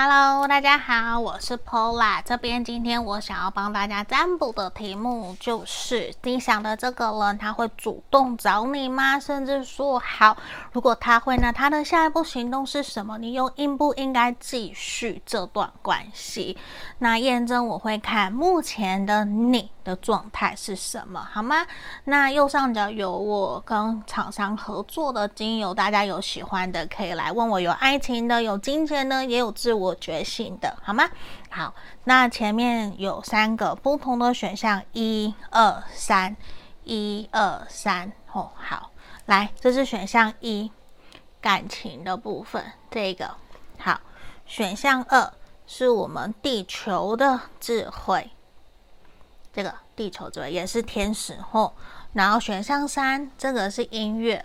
Hello，大家好，我是 Pola。这边今天我想要帮大家占卜的题目就是：你想的这个人他会主动找你吗？甚至说好，如果他会那，他的下一步行动是什么？你又应不应该继续这段关系？那验证我会看目前的你的状态是什么，好吗？那右上角有我跟厂商合作的精油，大家有喜欢的可以来问我，有爱情的，有金钱的，也有自我。觉醒的好吗？好，那前面有三个不同的选项，一二三，一二三，哦，好，来，这是选项一，感情的部分，这个好，选项二是我们地球的智慧，这个地球智慧也是天使哦，然后选项三，这个是音乐，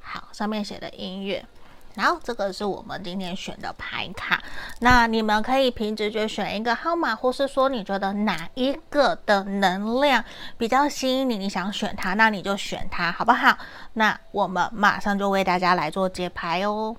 好，上面写的音乐。然后这个是我们今天选的牌卡，那你们可以凭直觉选一个号码，或是说你觉得哪一个的能量比较吸引你，你想选它，那你就选它，好不好？那我们马上就为大家来做解牌哦。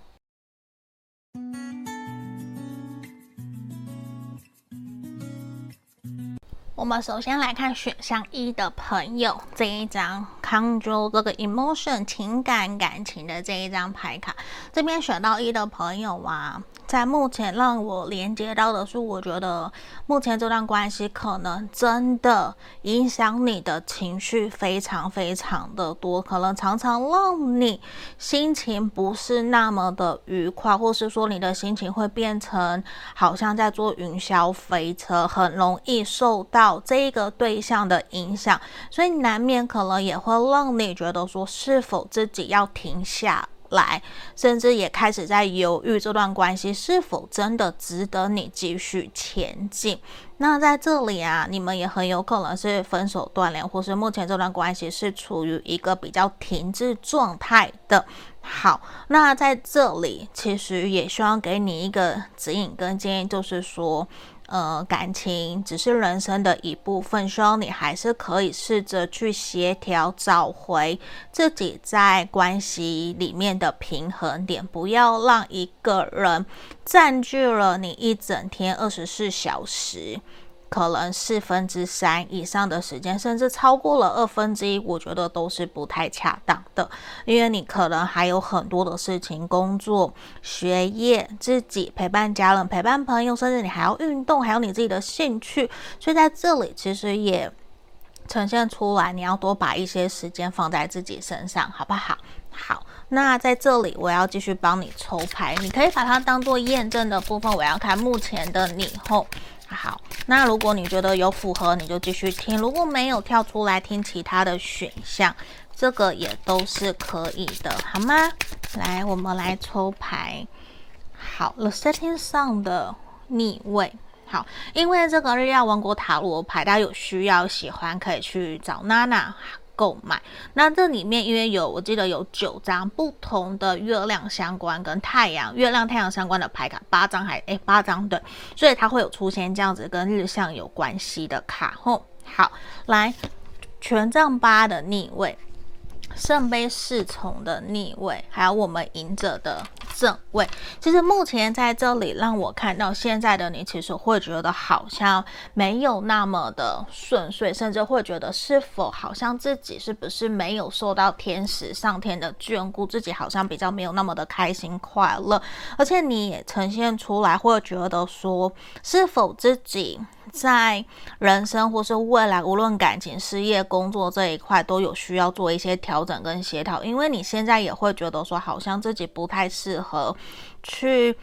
我们首先来看选项一的朋友这一张 Control 这个 emotion 情感感情的这一张牌卡，这边选到一的朋友啊。在目前让我连接到的是，我觉得目前这段关系可能真的影响你的情绪非常非常的多，可能常常让你心情不是那么的愉快，或是说你的心情会变成好像在坐云霄飞车，很容易受到这个对象的影响，所以难免可能也会让你觉得说是否自己要停下来，甚至也开始在犹豫这段关系是否真的值得你继续前进。那在这里啊，你们也很有可能是分手断联，或是目前这段关系是处于一个比较停滞状态的。好，那在这里其实也希望给你一个指引跟建议，就是说。呃，感情只是人生的一部分，希望你还是可以试着去协调，找回自己在关系里面的平衡点，不要让一个人占据了你一整天二十四小时。可能四分之三以上的时间，甚至超过了二分之一，我觉得都是不太恰当的。因为你可能还有很多的事情，工作、学业、自己陪伴家人、陪伴朋友，甚至你还要运动，还有你自己的兴趣。所以在这里，其实也呈现出来，你要多把一些时间放在自己身上，好不好？好，那在这里，我要继续帮你抽牌，你可以把它当做验证的部分。我要看目前的你后。好，那如果你觉得有符合，你就继续听；如果没有跳出来听其他的选项，这个也都是可以的，好吗？来，我们来抽牌。好，The Setting 上的逆位。好，因为这个日曜王国塔罗牌，大家有需要喜欢可以去找娜娜。购买，那这里面因为有，我记得有九张不同的月亮相关跟太阳、月亮、太阳相关的牌卡，八张还诶八张对，所以它会有出现这样子跟日相有关系的卡后，好，来权杖八的逆位。圣杯侍从的逆位，还有我们隐者的正位。其实目前在这里让我看到现在的你，其实会觉得好像没有那么的顺遂，甚至会觉得是否好像自己是不是没有受到天使上天的眷顾，自己好像比较没有那么的开心快乐。而且你也呈现出来，会觉得说，是否自己。在人生或是未来，无论感情、事业、工作这一块，都有需要做一些调整跟协调。因为你现在也会觉得说，好像自己不太适合去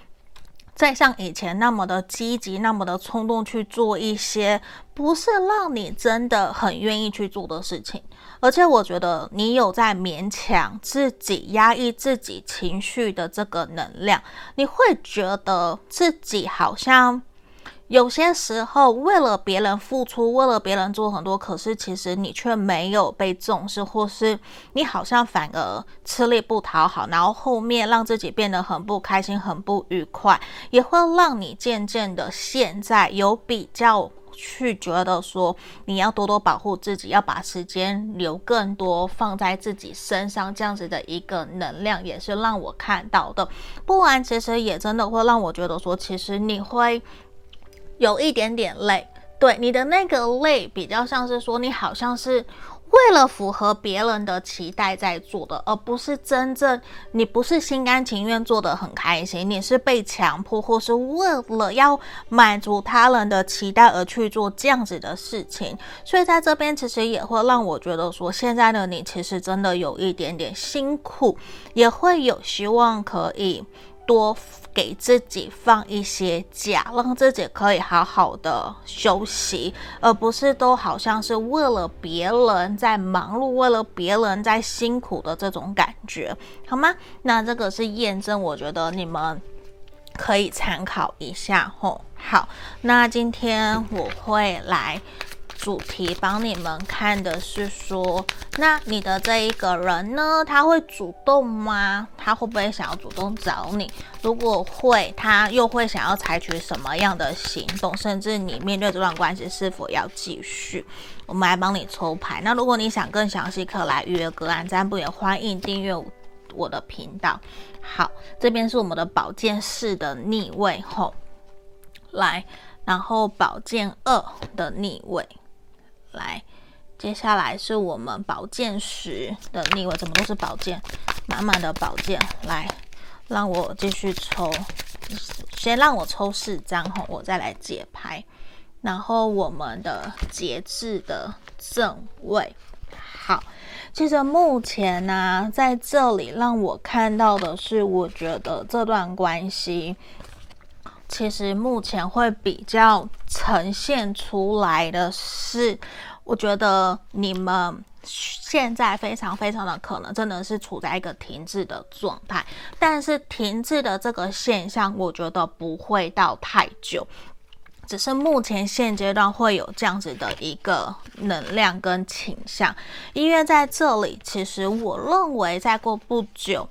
再像以前那么的积极、那么的冲动去做一些不是让你真的很愿意去做的事情。而且我觉得你有在勉强自己、压抑自己情绪的这个能量，你会觉得自己好像。有些时候，为了别人付出，为了别人做很多，可是其实你却没有被重视，或是你好像反而吃力不讨好，然后后面让自己变得很不开心、很不愉快，也会让你渐渐的现在有比较去觉得说你要多多保护自己，要把时间留更多放在自己身上，这样子的一个能量也是让我看到的。不然，其实也真的会让我觉得说，其实你会有一点点累。对，你的那个累，比较像是说，你好像是。为了符合别人的期待在做的，而不是真正你不是心甘情愿做得很开心，你是被强迫或是为了要满足他人的期待而去做这样子的事情。所以在这边其实也会让我觉得说，现在的你其实真的有一点点辛苦，也会有希望可以多。给自己放一些假，让自己可以好好的休息，而不是都好像是为了别人在忙碌，为了别人在辛苦的这种感觉，好吗？那这个是验证，我觉得你们可以参考一下吼。好，那今天我会来。主题帮你们看的是说，那你的这一个人呢，他会主动吗？他会不会想要主动找你？如果会，他又会想要采取什么样的行动？甚至你面对这段关系是否要继续？我们来帮你抽牌。那如果你想更详细，可来预约个案占卜，也欢迎订阅我的频道。好，这边是我们的宝剑四的逆位后，来，然后宝剑二的逆位。来，接下来是我们宝剑十的逆位，怎么都是宝剑，满满的宝剑。来，让我继续抽，先让我抽四张后，我再来解牌。然后我们的节制的正位，好，其实目前呢、在这里让我看到的是，我觉得这段关系。其实目前会比较呈现出来的是，我觉得你们现在非常非常的可能真的是处在一个停滞的状态，但是停滞的这个现象，我觉得不会到太久，只是目前现阶段会有这样子的一个能量跟倾向，因为在这里，其实我认为再过不久。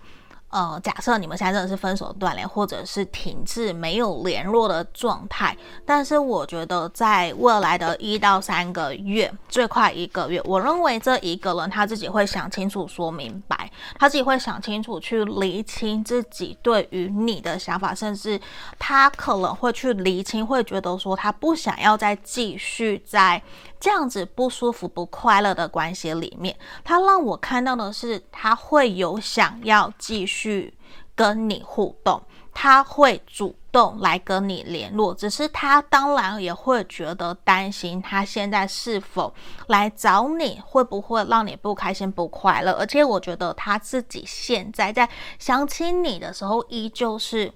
呃，假设你们现在真的是分手断联，或者是停滞没有联络的状态，但是我觉得在未来的一到三个月，最快一个月，我认为这一个人他自己会想清楚、说明白，他自己会想清楚去厘清自己对于你的想法，甚至他可能会去厘清，会觉得说他不想要再继续在。这样子不舒服、不快乐的关系里面，他让我看到的是，他会有想要继续跟你互动，他会主动来跟你联络，只是他当然也会觉得担心，他现在是否来找你，会不会让你不开心、不快乐？而且我觉得他自己现在在想起你的时候，依旧是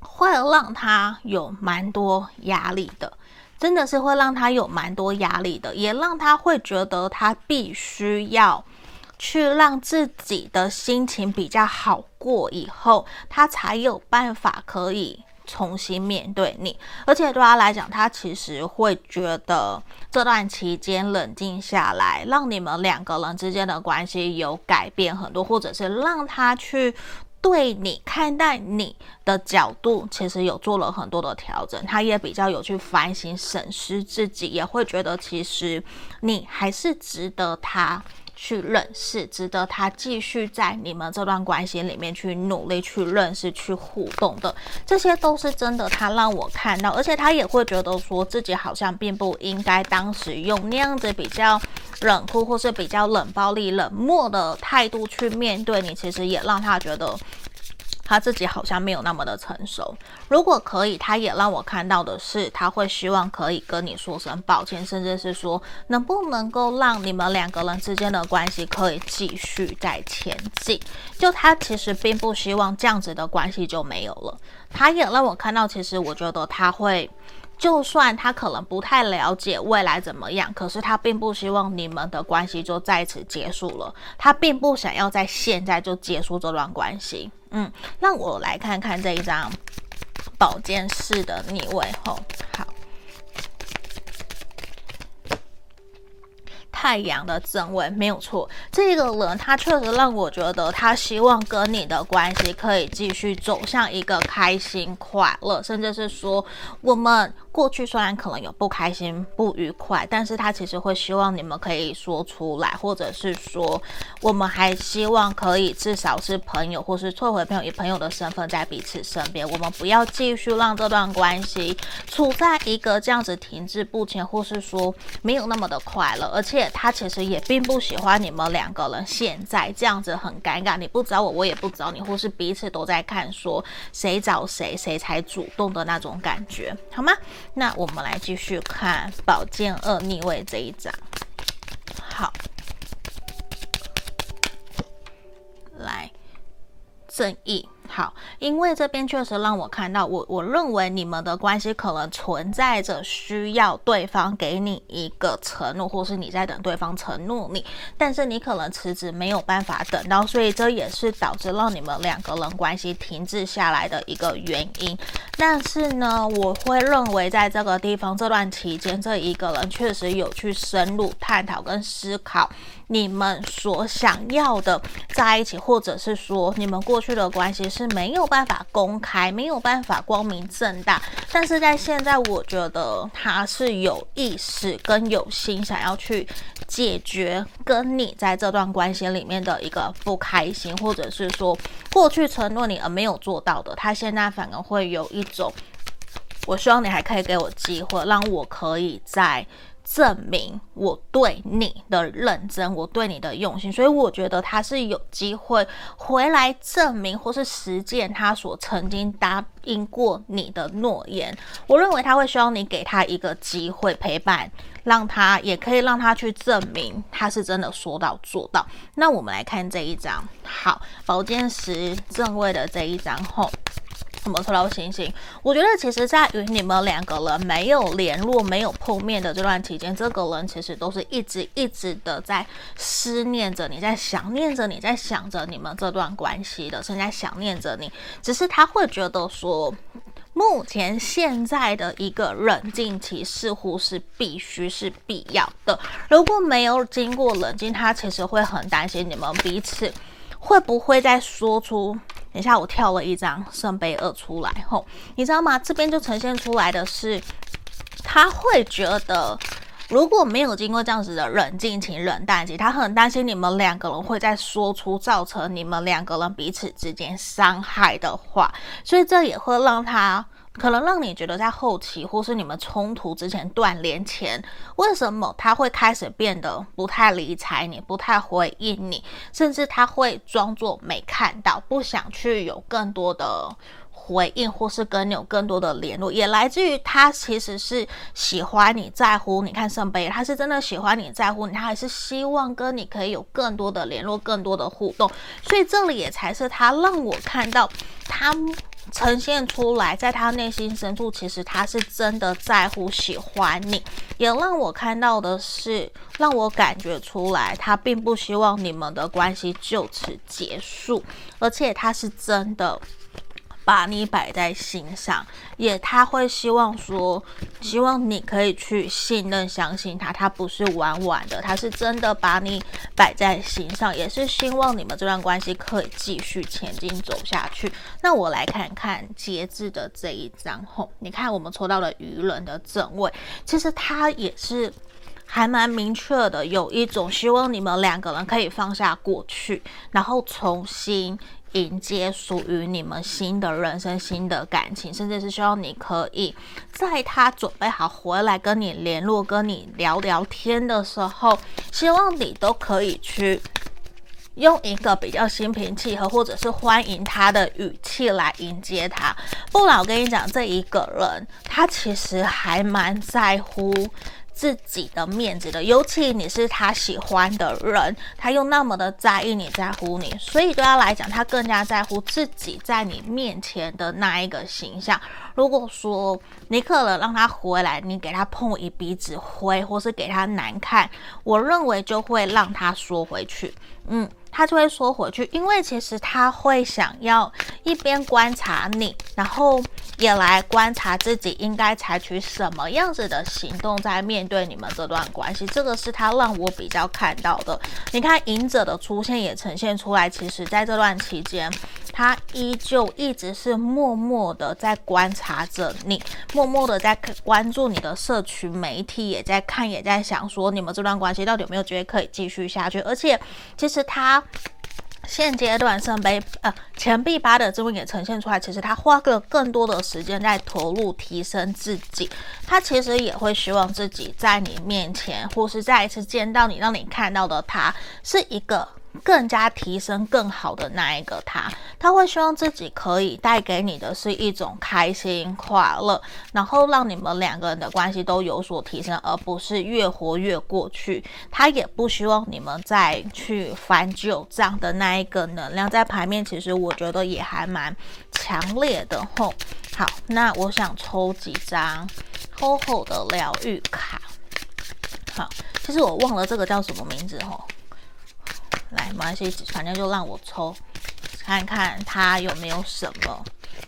会让他有蛮多压力的。真的是会让他有蛮多压力的，也让他会觉得他必须要去让自己的心情比较好过，以后他才有办法可以重新面对你。而且对他来讲，他其实会觉得这段期间冷静下来，让你们两个人之间的关系有改变很多，或者是让他去。对你看待你的角度，其实有做了很多的调整，他也比较有去反省审视自己，也会觉得其实你还是值得他去认识，值得他继续在你们这段关系里面去努力去认识、去互动的，这些都是真的。他让我看到，而且他也会觉得说自己好像并不应该当时用那样子比较冷酷或是比较冷暴力、冷漠的态度去面对你，其实也让他觉得。他自己好像没有那么的成熟。如果可以，他也让我看到的是，他会希望可以跟你说声抱歉，甚至是说能不能够让你们两个人之间的关系可以继续再前进。就他其实并不希望这样子的关系就没有了。他也让我看到，其实我觉得他会。就算他可能不太了解未来怎么样，可是他并不希望你们的关系就在此结束了。他并不想要在现在就结束这段关系。嗯，让我来看看这一张宝剑四的逆位后，好。太阳的正位没有错，这个人他确实让我觉得他希望跟你的关系可以继续走向一个开心、快乐，甚至是说我们过去虽然可能有不开心、不愉快，但是他其实会希望你们可以说出来，或者是说，我们还希望可以至少是朋友，或是退回朋友，以朋友的身份在彼此身边。我们不要继续让这段关系处在一个这样子停滞不前，或是说没有那么的快乐。而且他其实也并不喜欢你们两个人现在这样子很尴尬，你不找我，我也不找你，或是彼此都在看说谁找谁，谁才主动的那种感觉，好吗？那我们来继续看宝剑二逆位这一张。好，来正义。好，因为这边确实让我看到我，我认为你们的关系可能存在着需要对方给你一个承诺，或是你在等对方承诺你，但是你可能辞职没有办法等到，所以这也是导致让你们两个人关系停滞下来的一个原因。但是呢，我会认为在这个地方这段期间，这一个人确实有去深入探讨跟思考你们所想要的在一起，或者是说你们过去的关系。是没有办法公开，没有办法光明正大，但是在现在，我觉得他是有意识跟有心想要去解决跟你在这段关系里面的一个不开心，或者是说过去承诺你而没有做到的，他现在反而会有一种，我希望你还可以给我机会，让我可以在。证明我对你的认真，我对你的用心，所以我觉得他是有机会回来证明或是实践他所曾经答应过你的诺言。我认为他会希望你给他一个机会陪伴，让他也可以让他去证明他是真的说到做到。那我们来看这一张，好，宝剑十正位的这一张后。什么抽到星星？我觉得其实，在与你们两个人没有联络、没有碰面的这段期间，这个人其实都是一直一直的在思念着你，在想念着你，在想着你们这段关系的，正在想念着你。只是他会觉得说，目前现在的一个冷静期似乎是必须是必要的。如果没有经过冷静，他其实会很担心你们彼此会不会再说出。等一下，我跳了一张圣杯二出来吼，你知道吗？这边就呈现出来的是，他会觉得如果没有经过这样子的冷静期、冷淡期，他很担心你们两个人会再说出造成你们两个人彼此之间伤害的话，所以这也会让他。可能让你觉得在后期或是你们冲突之前断联前，为什么他会开始变得不太理睬你，不太回应你，甚至他会装作没看到，不想去有更多的回应，或是跟你有更多的联络，也来自于他其实是喜欢你，在乎你。看圣杯，他是真的喜欢你，在乎你，他还是希望跟你可以有更多的联络，更多的互动。所以这里也才是他让我看到他。呈现出来，在他内心深处，其实他是真的在乎、喜欢你，也让我看到的是，让我感觉出来，他并不希望你们的关系就此结束，而且他是真的。把你摆在心上，也他会希望说，希望你可以去信任、相信他，他不是玩玩的，他是真的把你摆在心上，也是希望你们这段关系可以继续前进走下去。那我来看看节制的这一张后，你看我们抽到了愚人的正位，其实他也是还蛮明确的，有一种希望你们两个人可以放下过去，然后重新。迎接属于你们新的人生、新的感情，甚至是希望你可以在他准备好回来跟你联络、跟你聊聊天的时候，希望你都可以去用一个比较心平气和，或者是欢迎他的语气来迎接他。不然，我跟你讲，这一个人他其实还蛮在乎。自己的面子的，尤其你是他喜欢的人，他又那么的在意你，在乎你，所以对他来讲，他更加在乎自己在你面前的那一个形象。如果说你可能让他回来，你给他碰一鼻子灰，或是给他难看，我认为就会让他缩回去，嗯。他就会说回去，因为其实他会想要一边观察你，然后也来观察自己应该采取什么样子的行动，在面对你们这段关系。这个是他让我比较看到的。你看，隐者的出现也呈现出来，其实在这段期间。他依旧一直是默默的在观察着你，默默的在关注你的社群媒体，也在看，也在想说你们这段关系到底有没有觉得可以继续下去。而且，其实他。现阶段圣杯呃钱币八的这边也呈现出来，其实他花了更多的时间在投入提升自己，他其实也会希望自己在你面前或是再一次见到你，让你看到的他是一个。更加提升更好的那一个他，他会希望自己可以带给你的是一种开心快乐，然后让你们两个人的关系都有所提升，而不是越活越过去。他也不希望你们再去翻旧账的那一个能量，在牌面其实我觉得也还蛮强烈的吼。好，那我想抽几张厚厚的疗愈卡。好，其实我忘了这个叫什么名字吼。来，没关系，反正就让我抽，看看他有没有什么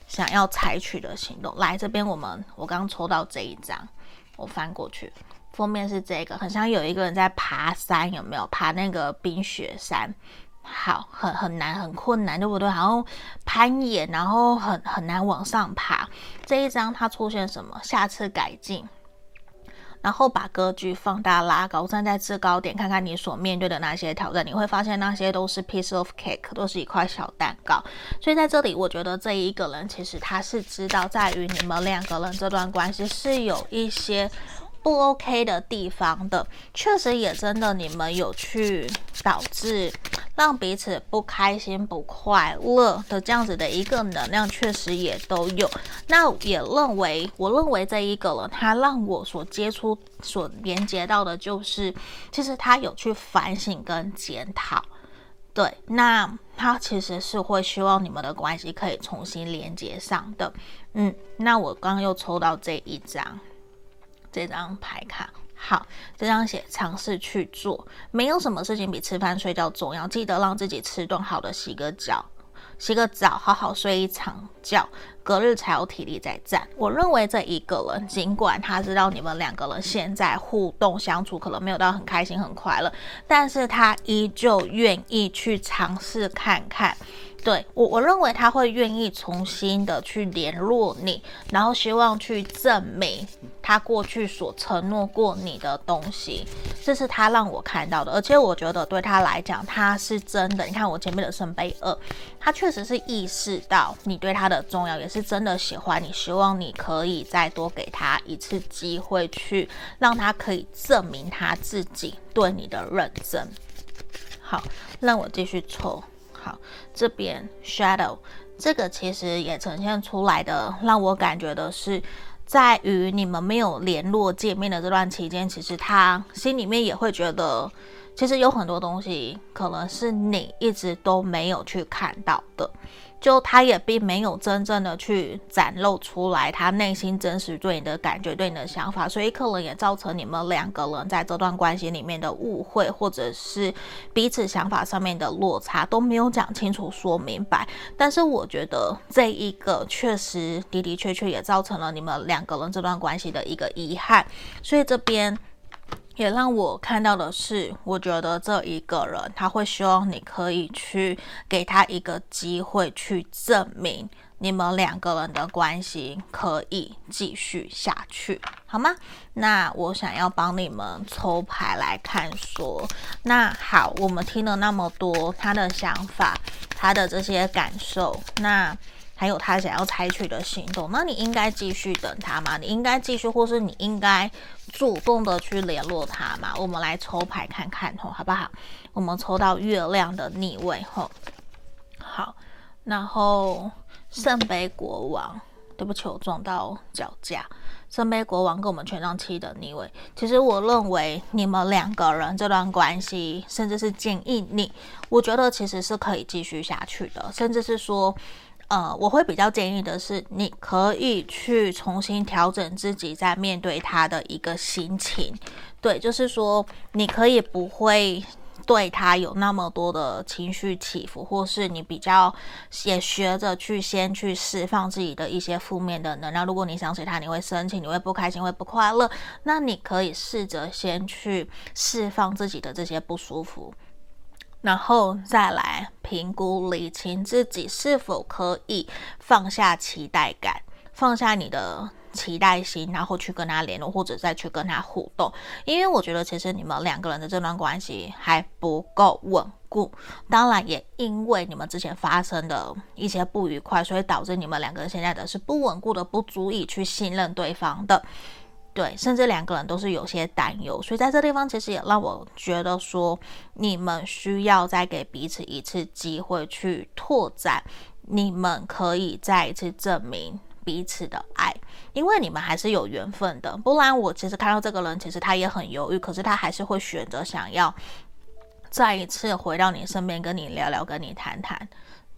想要采取的行动。来这边，我们我刚抽到这一张，我翻过去，封面是这个，很像有一个人在爬山，有没有？爬那个冰雪山，好，很很难，很困难，对不对？然后攀岩，然后很很难往上爬。这一张它出现什么？下次改进。然后把格局放大拉高，站在制高点，看看你所面对的那些挑战，你会发现那些都是 piece of cake，都是一块小蛋糕。所以在这里，我觉得这一个人其实他是知道，在于你们两个人这段关系是有一些。不 OK 的地方的，确实也真的，你们有去导致让彼此不开心、不快乐的这样子的一个能量，确实也都有。那也认为，我认为这一个人，他让我所接触、所连接到的，就是其实他有去反省跟检讨。对，那他其实是会希望你们的关系可以重新连接上的。嗯，那我刚刚又抽到这一张。这张牌卡，好，这张写尝试去做，没有什么事情比吃饭睡觉重要。记得让自己吃顿好的，洗个脚，洗个澡，好好睡一场觉，隔日才有体力再战。我认为这一个人，尽管他知道你们两个人现在互动相处可能没有到很开心很快乐，但是他依旧愿意去尝试看看。对我，我认为他会愿意重新的去联络你，然后希望去证明他过去所承诺过你的东西，这是他让我看到的。而且我觉得对他来讲，他是真的。你看我前面的圣杯二，他确实是意识到你对他的重要，也是真的喜欢你，希望你可以再多给他一次机会，去让他可以证明他自己对你的认真。好，让我继续抽。好，这边 shadow 这个其实也呈现出来的，让我感觉的是，在于你们没有联络见面的这段期间，其实他心里面也会觉得，其实有很多东西可能是你一直都没有去看到的。就他也并没有真正的去展露出来他内心真实对你的感觉、对你的想法，所以可能也造成你们两个人在这段关系里面的误会，或者是彼此想法上面的落差都没有讲清楚、说明白。但是我觉得这一个确实的的确确也造成了你们两个人这段关系的一个遗憾，所以这边。也让我看到的是，我觉得这一个人他会希望你可以去给他一个机会，去证明你们两个人的关系可以继续下去，好吗？那我想要帮你们抽牌来看，说，那好，我们听了那么多他的想法，他的这些感受，那。还有他想要采取的行动，那你应该继续等他吗？你应该继续，或是你应该主动的去联络他吗？我们来抽牌看看吼，好不好？我们抽到月亮的逆位吼，好，然后圣杯国王，对不起，我撞到脚架。圣杯国王跟我们权杖七的逆位，其实我认为你们两个人这段关系，甚至是建议你，我觉得其实是可以继续下去的，甚至是说。呃，我会比较建议的是，你可以去重新调整自己在面对他的一个心情，对，就是说你可以不会对他有那么多的情绪起伏，或是你比较也学着去先去释放自己的一些负面的能量。如果你想起他，你会生气，你会不开心，会不快乐，那你可以试着先去释放自己的这些不舒服。然后再来评估理清自己是否可以放下期待感，放下你的期待心，然后去跟他联络，或者再去跟他互动。因为我觉得其实你们两个人的这段关系还不够稳固，当然也因为你们之前发生的一些不愉快，所以导致你们两个人现在的是不稳固的，不足以去信任对方的。对，甚至两个人都是有些担忧，所以在这地方其实也让我觉得说，你们需要再给彼此一次机会去拓展，你们可以再一次证明彼此的爱，因为你们还是有缘分的。不然我其实看到这个人，其实他也很犹豫，可是他还是会选择想要再一次回到你身边，跟你聊聊，跟你谈谈。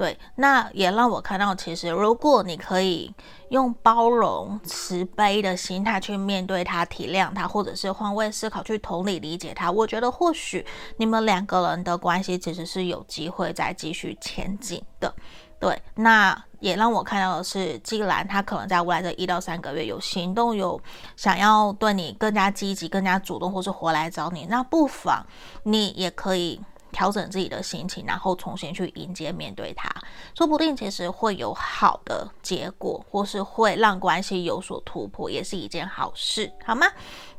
对，那也让我看到，其实如果你可以用包容、慈悲的心态去面对他、体谅他，或者是换位思考去同理理解他，我觉得或许你们两个人的关系其实是有机会再继续前进的。对，那也让我看到的是，既然他可能在未来这一到三个月有行动，有想要对你更加积极、更加主动，或是回来找你，那不妨你也可以。调整自己的心情，然后重新去迎接面对它，说不定其实会有好的结果，或是会让关系有所突破，也是一件好事，好吗？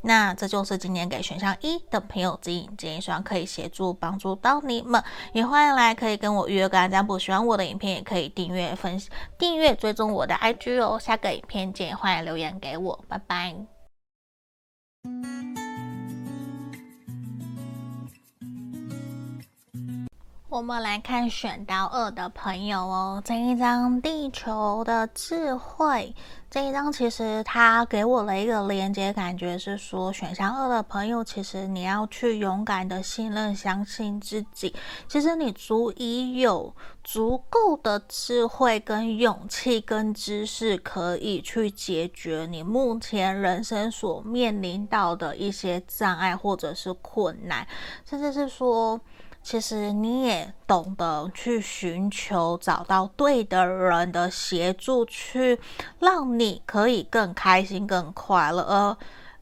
那这就是今天给选项一的朋友指引建议，希望可以协助帮助到你们。也欢迎来可以跟我预约个案占卜，喜欢我的影片也可以订阅分订阅追踪我的 IG 哦。下个影片见，欢迎留言给我，拜拜。我们来看选到二的朋友哦，这一张地球的智慧，这一张其实它给我了一个连接，感觉是说选项二的朋友，其实你要去勇敢的信任、相信自己，其实你足以有足够的智慧、跟勇气、跟知识，可以去解决你目前人生所面临到的一些障碍或者是困难，甚至是说。其实你也懂得去寻求找到对的人的协助，去让你可以更开心、更快乐，而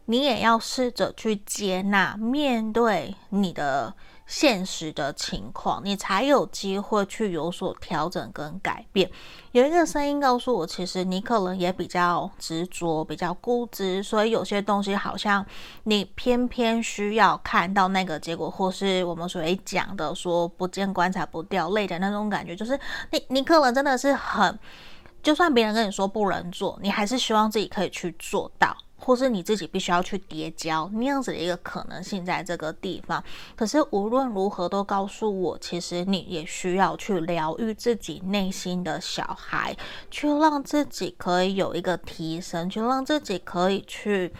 你也要试着去接纳、面对你的。现实的情况，你才有机会去有所调整跟改变。有一个声音告诉我，其实你可能也比较执着、比较固执，所以有些东西好像你偏偏需要看到那个结果，或是我们所谓讲的说“不见棺材不掉泪”的那种感觉，就是你你可能真的是很，就算别人跟你说不能做，你还是希望自己可以去做到。或是你自己必须要去叠交那样子的一个可能性在这个地方，可是无论如何都告诉我，其实你也需要去疗愈自己内心的小孩，去让自己可以有一个提升，去让自己可以去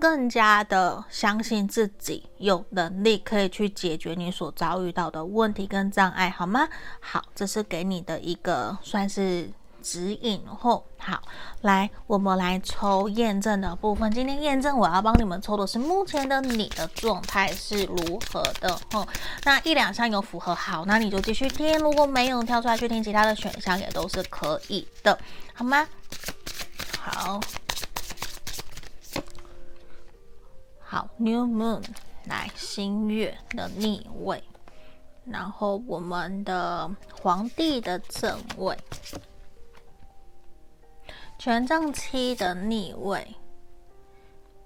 更加的相信自己有能力可以去解决你所遭遇到的问题跟障碍，好吗？好，这是给你的一个算是。指引后，好，来，我们来抽验证的部分。今天验证我要帮你们抽的是目前的你的状态是如何的吼。那一两项有符合，好，那你就继续听。如果没有跳出来去听其他的选项，也都是可以的，好吗？好，好，New Moon，来新月的逆位，然后我们的皇帝的正位。权杖七的逆位，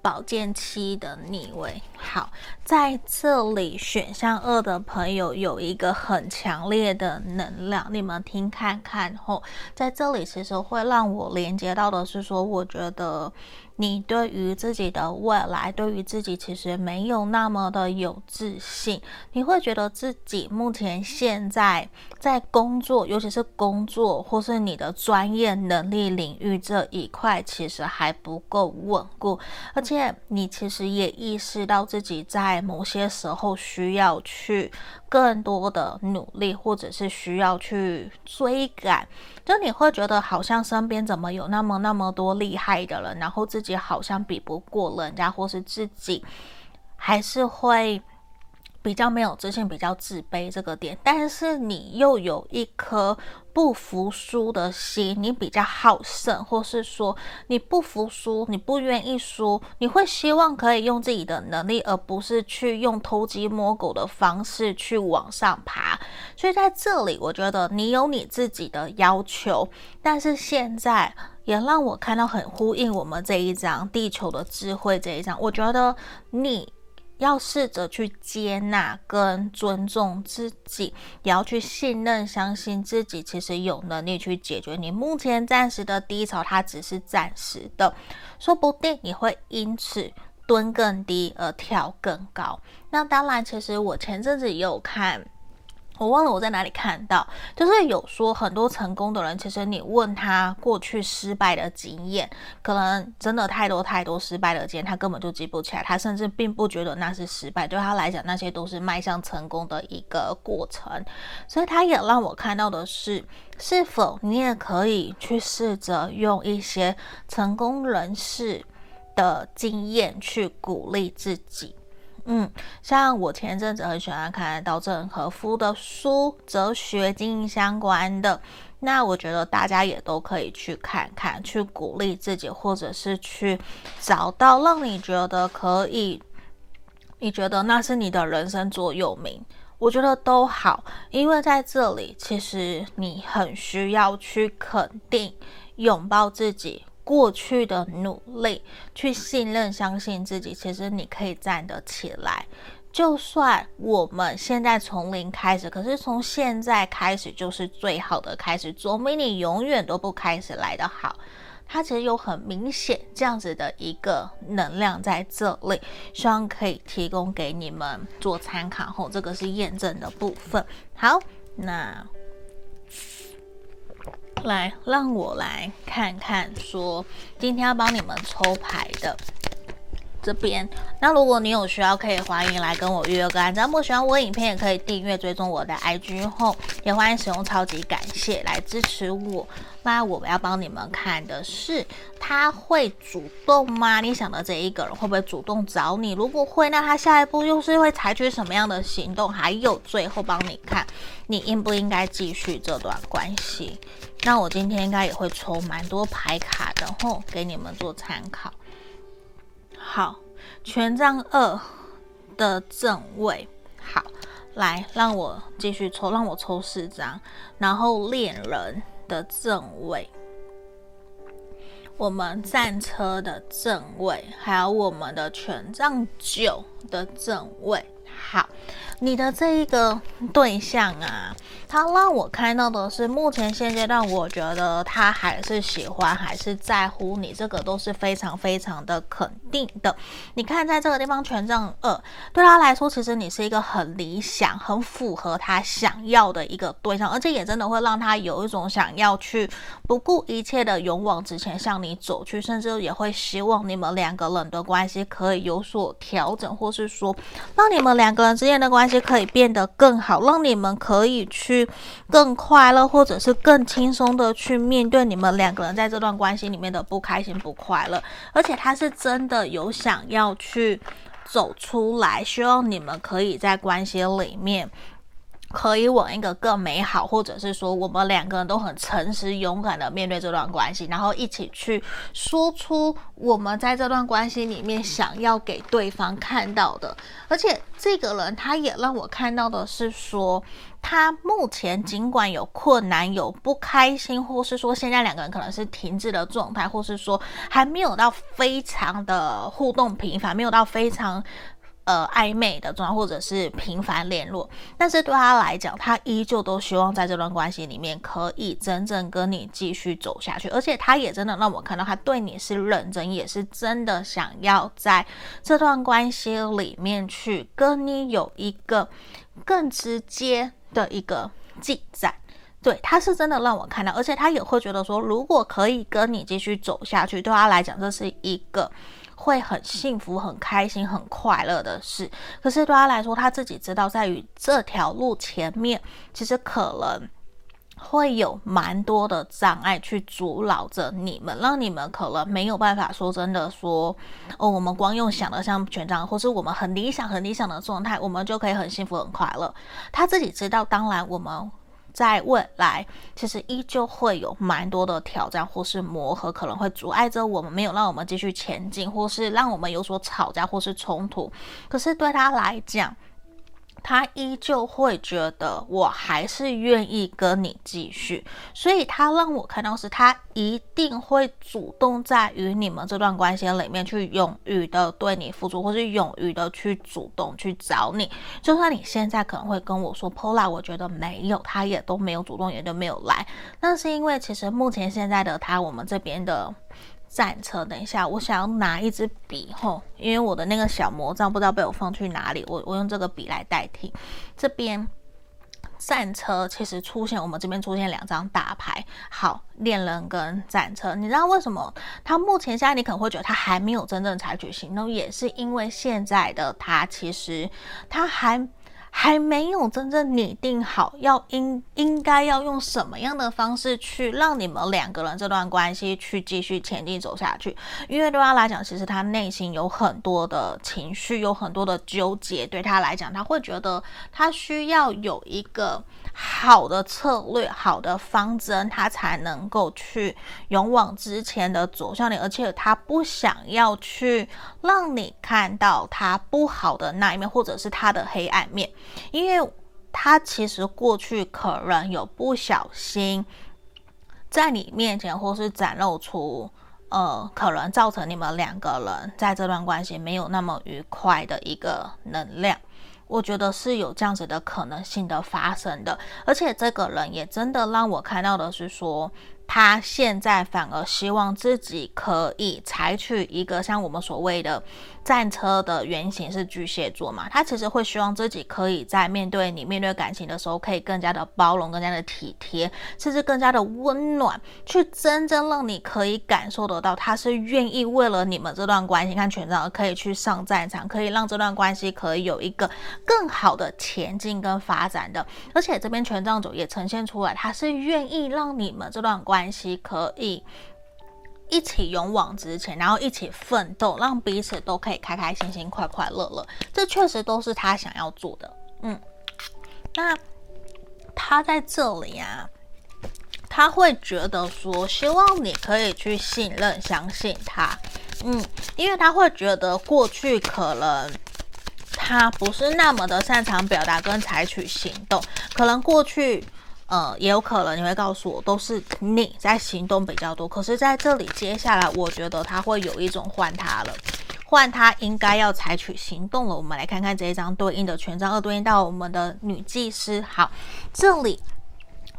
宝剑七的逆位。好，在这里选项二的朋友有一个很强烈的能量，你们听看看后，在这里其实会让我连接到的是说，我觉得。你对于自己的未来，对于自己其实没有那么的有自信。你会觉得自己目前现在在工作，尤其是工作或是你的专业能力领域这一块，其实还不够稳固。而且你其实也意识到自己在某些时候需要去更多的努力，或者是需要去追赶。就你会觉得好像身边怎么有那么那么多厉害的人，然后自己好像比不过人家，或是自己还是会比较没有自信，比较自卑这个点，但是你又有一颗不服输的心，你比较好胜，或是说你不服输，你不愿意输，你会希望可以用自己的能力，而不是去用偷鸡摸狗的方式去往上爬。所以在这里，我觉得你有你自己的要求，但是现在也让我看到很呼应我们这一章地球的智慧这一章，我觉得你。要试着去接纳跟尊重自己，也要去信任、相信自己，其实有能力去解决你目前暂时的低潮，它只是暂时的，说不定你会因此蹲更低而跳更高。那当然，其实我前阵子也有看。我忘了我在哪里看到，就是有说很多成功的人，其实你问他过去失败的经验，可能真的太多太多失败的经验，他根本就记不起来，他甚至并不觉得那是失败，对他来讲，那些都是迈向成功的一个过程。所以他也让我看到的是，是否你也可以去试着用一些成功人士的经验去鼓励自己。嗯，像我前阵子很喜欢看稻盛和夫的书，哲学经营相关的，那我觉得大家也都可以去看看，去鼓励自己，或者是去找到让你觉得可以，你觉得那是你的人生座右铭，我觉得都好，因为在这里其实你很需要去肯定、拥抱自己。过去的努力，去信任、相信自己，其实你可以站得起来。就算我们现在从零开始，可是从现在开始就是最好的开始，总比你永远都不开始来的好。它其实有很明显这样子的一个能量在这里，希望可以提供给你们做参考。后这个是验证的部分。好，那。来，让我来看看，说今天要帮你们抽牌的这边。那如果你有需要，可以欢迎来跟我预约个案。只要不喜欢我影片，也可以订阅追踪我的 IG 后，也欢迎使用超级感谢来支持我。那我们要帮你们看的是，他会主动吗？你想的这一个人会不会主动找你？如果会，那他下一步又是会采取什么样的行动？还有最后帮你看，你应不应该继续这段关系？那我今天应该也会抽蛮多牌卡的，吼，给你们做参考。好，权杖二的正位，好，来让我继续抽，让我抽四张，然后恋人的正位，我们战车的正位，还有我们的权杖九的正位，好。你的这一个对象啊，他让我看到的是，目前现阶段，我觉得他还是喜欢，还是在乎你，这个都是非常非常的肯定的。你看，在这个地方，权杖二对他来说，其实你是一个很理想、很符合他想要的一个对象，而且也真的会让他有一种想要去不顾一切的勇往直前向你走去，甚至也会希望你们两个人的关系可以有所调整，或是说，让你们两两个人之间的关系。可以变得更好，让你们可以去更快乐，或者是更轻松的去面对你们两个人在这段关系里面的不开心、不快乐。而且他是真的有想要去走出来，希望你们可以在关系里面。可以往一个更美好，或者是说我们两个人都很诚实、勇敢的面对这段关系，然后一起去说出我们在这段关系里面想要给对方看到的。而且这个人他也让我看到的是说，他目前尽管有困难、有不开心，或是说现在两个人可能是停滞的状态，或是说还没有到非常的互动频繁，没有到非常。呃，暧昧的状态，或者是频繁联络，但是对他来讲，他依旧都希望在这段关系里面可以真正跟你继续走下去，而且他也真的让我看到他对你是认真，也是真的想要在这段关系里面去跟你有一个更直接的一个进展。对，他是真的让我看到，而且他也会觉得说，如果可以跟你继续走下去，对他来讲，这是一个。会很幸福、很开心、很快乐的事。可是对他来说，他自己知道，在于这条路前面，其实可能会有蛮多的障碍去阻挠着你们，让你们可能没有办法说真的说哦，我们光用想的像权杖，或是我们很理想很理想的状态，我们就可以很幸福很快乐。他自己知道，当然我们在未来其实依旧会有蛮多的挑战或是磨合，可能会阻碍着我们，没有让我们继续前进，或是让我们有所吵架或是冲突。可是对他来讲，他依旧会觉得我还是愿意跟你继续，所以他让我看到是他一定会主动在与你们这段关系里面去勇于的对你付出，或是勇于的去主动去找你。就算你现在可能会跟我说，Pola，我觉得没有，他也都没有主动，也都没有来，那是因为其实目前现在的他，我们这边的。战车，等一下，我想要拿一支笔吼，因为我的那个小魔杖不知道被我放去哪里，我我用这个笔来代替。这边战车其实出现，我们这边出现两张大牌，好，恋人跟战车。你知道为什么他目前现在你可能会觉得他还没有真正采取行动，也是因为现在的他其实他还。还没有真正拟定好要应应该要用什么样的方式去让你们两个人这段关系去继续前进走下去，因为对他来讲，其实他内心有很多的情绪，有很多的纠结。对他来讲，他会觉得他需要有一个好的策略、好的方针，他才能够去勇往直前的走向你，而且他不想要去让你看到他不好的那一面，或者是他的黑暗面。因为他其实过去可能有不小心在你面前，或是展露出，呃，可能造成你们两个人在这段关系没有那么愉快的一个能量。我觉得是有这样子的可能性的发生的，而且这个人也真的让我看到的是说。他现在反而希望自己可以采取一个像我们所谓的战车的原型是巨蟹座嘛，他其实会希望自己可以在面对你、面对感情的时候，可以更加的包容、更加的体贴，甚至更加的温暖，去真正让你可以感受得到他是愿意为了你们这段关系，看权杖可以去上战场，可以让这段关系可以有一个更好的前进跟发展的。而且这边权杖九也呈现出来，他是愿意让你们这段。关系可以一起勇往直前，然后一起奋斗，让彼此都可以开开心心、快快乐乐。这确实都是他想要做的。嗯，那他在这里啊，他会觉得说，希望你可以去信任、相信他。嗯，因为他会觉得过去可能他不是那么的擅长表达跟采取行动，可能过去。呃，也有可能你会告诉我，都是你在行动比较多。可是在这里，接下来我觉得他会有一种换他了，换他应该要采取行动了。我们来看看这一张对应的权杖二对应到我们的女祭司。好，这里。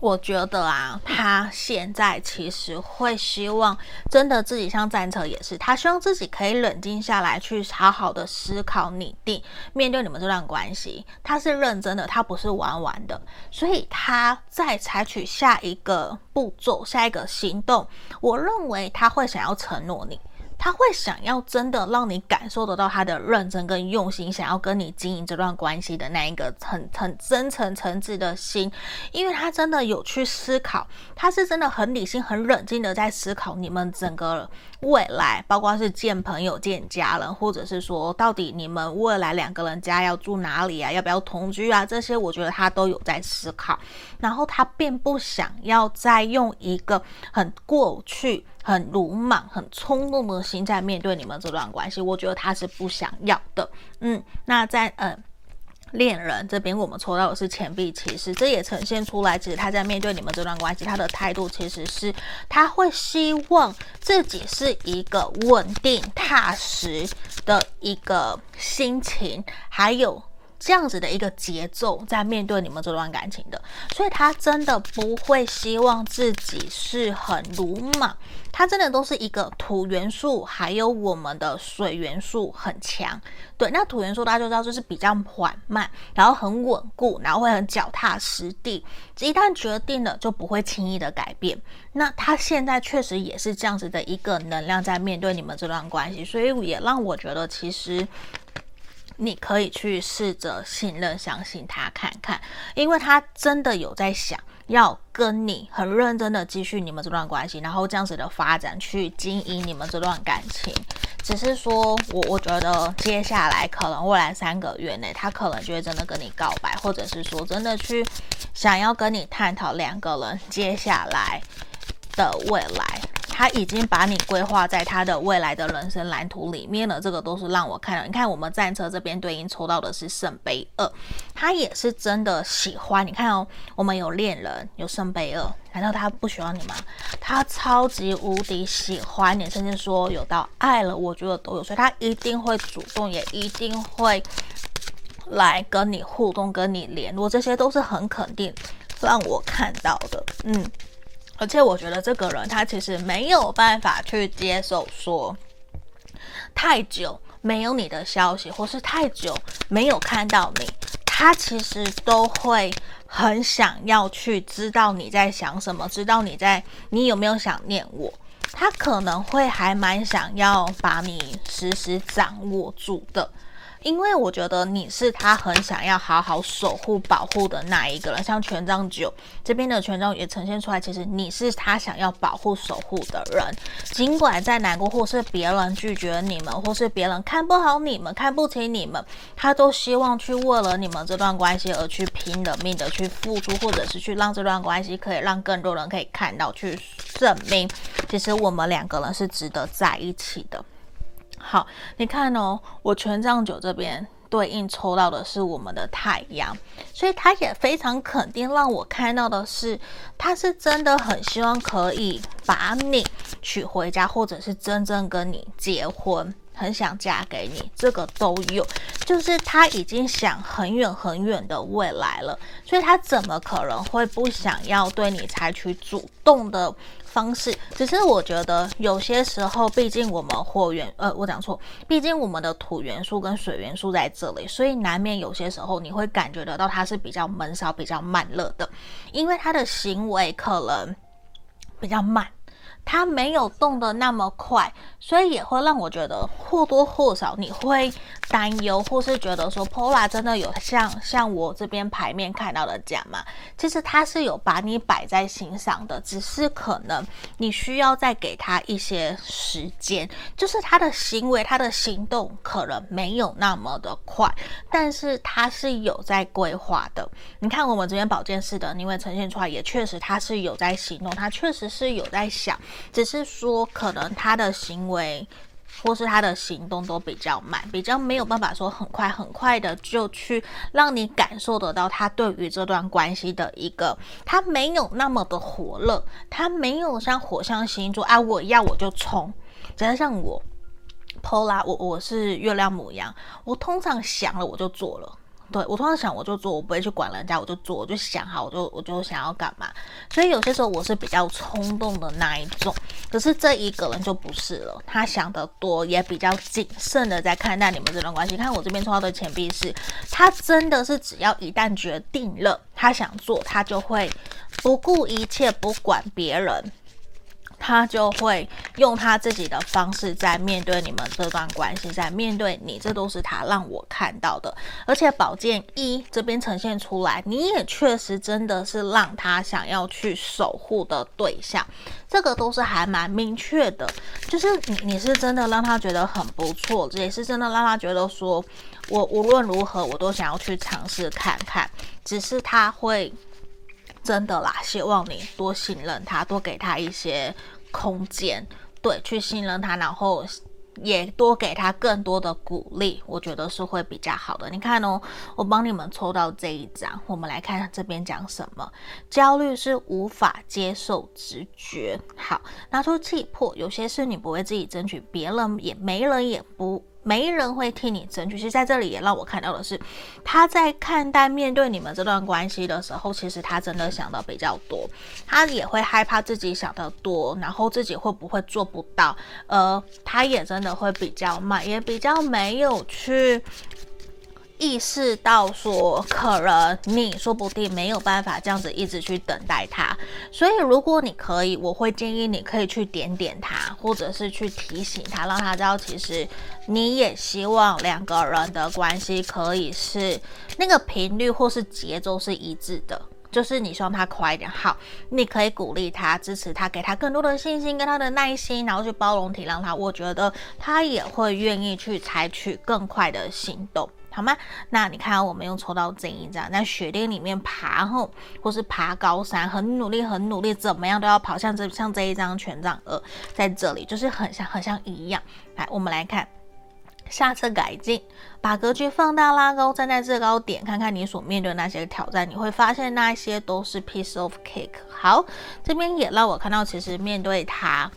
我觉得啊，他现在其实会希望，真的自己像战车也是，他希望自己可以冷静下来，去好好的思考、拟定面对你们这段关系。他是认真的，他不是玩玩的，所以他在采取下一个步骤、下一个行动。我认为他会想要承诺你。他会想要真的让你感受得到他的认真跟用心，想要跟你经营这段关系的那一个很很真诚诚挚的心，因为他真的有去思考，他是真的很理性、很冷静的在思考你们整个未来，包括是见朋友、见家人，或者是说到底你们未来两个人家要住哪里啊，要不要同居啊，这些我觉得他都有在思考，然后他并不想要再用一个很过去。很鲁莽、很冲动的心在面对你们这段关系，我觉得他是不想要的。嗯，那在呃恋人这边，我们抽到的是钱币骑士，这也呈现出来，其实他在面对你们这段关系，他的态度其实是他会希望自己是一个稳定、踏实的一个心情，还有。这样子的一个节奏，在面对你们这段感情的，所以他真的不会希望自己是很鲁莽，他真的都是一个土元素，还有我们的水元素很强。对，那土元素大家就知道，就是比较缓慢，然后很稳固，然后会很脚踏实地，一旦决定了就不会轻易的改变。那他现在确实也是这样子的一个能量在面对你们这段关系，所以也让我觉得其实。你可以去试着信任、相信他看看，因为他真的有在想要跟你很认真的继续你们这段关系，然后这样子的发展去经营你们这段感情。只是说我我觉得接下来可能未来三个月内，他可能就会真的跟你告白，或者是说真的去想要跟你探讨两个人接下来的未来。他已经把你规划在他的未来的人生蓝图里面了，这个都是让我看到。你看，我们战车这边对应抽到的是圣杯二，他也是真的喜欢。你看哦，我们有恋人，有圣杯二，难道他不喜欢你吗？他超级无敌喜欢你，甚至说有到爱了，我觉得都有，所以他一定会主动，也一定会来跟你互动，跟你联络，这些都是很肯定让我看到的，嗯。而且我觉得这个人他其实没有办法去接受说太久没有你的消息，或是太久没有看到你，他其实都会很想要去知道你在想什么，知道你在你有没有想念我，他可能会还蛮想要把你时时掌握住的。因为我觉得你是他很想要好好守护、保护的那一个人，像权杖九这边的权杖也呈现出来，其实你是他想要保护、守护的人。尽管再难过，或是别人拒绝你们，或是别人看不好你们、看不起你们，他都希望去为了你们这段关系而去拼了命的去付出，或者是去让这段关系可以让更多人可以看到，去证明其实我们两个人是值得在一起的。好，你看哦，我权杖九这边对应抽到的是我们的太阳，所以他也非常肯定，让我看到的是，他是真的很希望可以把你娶回家，或者是真正跟你结婚，很想嫁给你，这个都有，就是他已经想很远很远的未来了，所以他怎么可能会不想要对你采取主动的方式，只是我觉得有些时候，毕竟我们火元，呃，我讲错，毕竟我们的土元素跟水元素在这里，所以难免有些时候你会感觉得到他是比较闷骚、比较慢热的，因为他的行为可能比较慢。他没有动得那么快，所以也会让我觉得或多或少你会担忧，或是觉得说 Pola 真的有像像我这边牌面看到的这样吗？其实他是有把你摆在心上的，只是可能你需要再给他一些时间，就是他的行为、他的行动可能没有那么的快，但是他是有在规划的。你看我们这边保健室的，因为呈现出来也确实他是有在行动，他确实是有在想。只是说，可能他的行为或是他的行动都比较慢，比较没有办法说很快很快的就去让你感受得到他对于这段关系的一个，他没有那么的火热，他没有像火象星座啊，我要我就冲。只是像我，Pola，我我是月亮牡羊，我通常想了我就做了。对，我通常想我就做，我不会去管人家，我就做，我就想好，我就我就想要干嘛。所以有些时候我是比较冲动的那一种，可是这一个人就不是了，他想得多，也比较谨慎的在看待你们这段关系。看我这边抽到的钱币是，他真的是只要一旦决定了他想做，他就会不顾一切，不管别人。他就会用他自己的方式在面对你们这段关系，在面对你，这都是他让我看到的。而且宝剑一这边呈现出来，你也确实真的是让他想要去守护的对象，这个都是还蛮明确的。就是你，你是真的让他觉得很不错，这也是真的让他觉得说，我无论如何我都想要去尝试看看，只是他会。真的啦，希望你多信任他，多给他一些空间，对，去信任他，然后也多给他更多的鼓励，我觉得是会比较好的。你看哦，我帮你们抽到这一张，我们来看这边讲什么。焦虑是无法接受直觉。好，拿出气魄，有些事你不会自己争取，别人也没人也不。没人会替你争取。其实在这里也让我看到的是，他在看待面对你们这段关系的时候，其实他真的想的比较多，他也会害怕自己想的多，然后自己会不会做不到，呃，他也真的会比较慢，也比较没有去意识到说，可能你说不定没有办法这样子一直去等待他，所以如果你可以，我会建议你可以去点点他，或者是去提醒他，让他知道其实你也希望两个人的关系可以是那个频率或是节奏是一致的，就是你希望他快一点。好，你可以鼓励他、支持他，给他更多的信心跟他的耐心，然后去包容体谅他。我觉得他也会愿意去采取更快的行动。好吗？那你看，我们又抽到这一张，在雪地里面爬后，或是爬高山，很努力，很努力，怎么样都要跑。像这像这一张权杖二，在这里就是很像很像一样。来，我们来看，下次改进，把格局放大拉高，站在制高点，看看你所面对那些挑战，你会发现那些都是 piece of cake。好，这边也让我看到，其实面对他。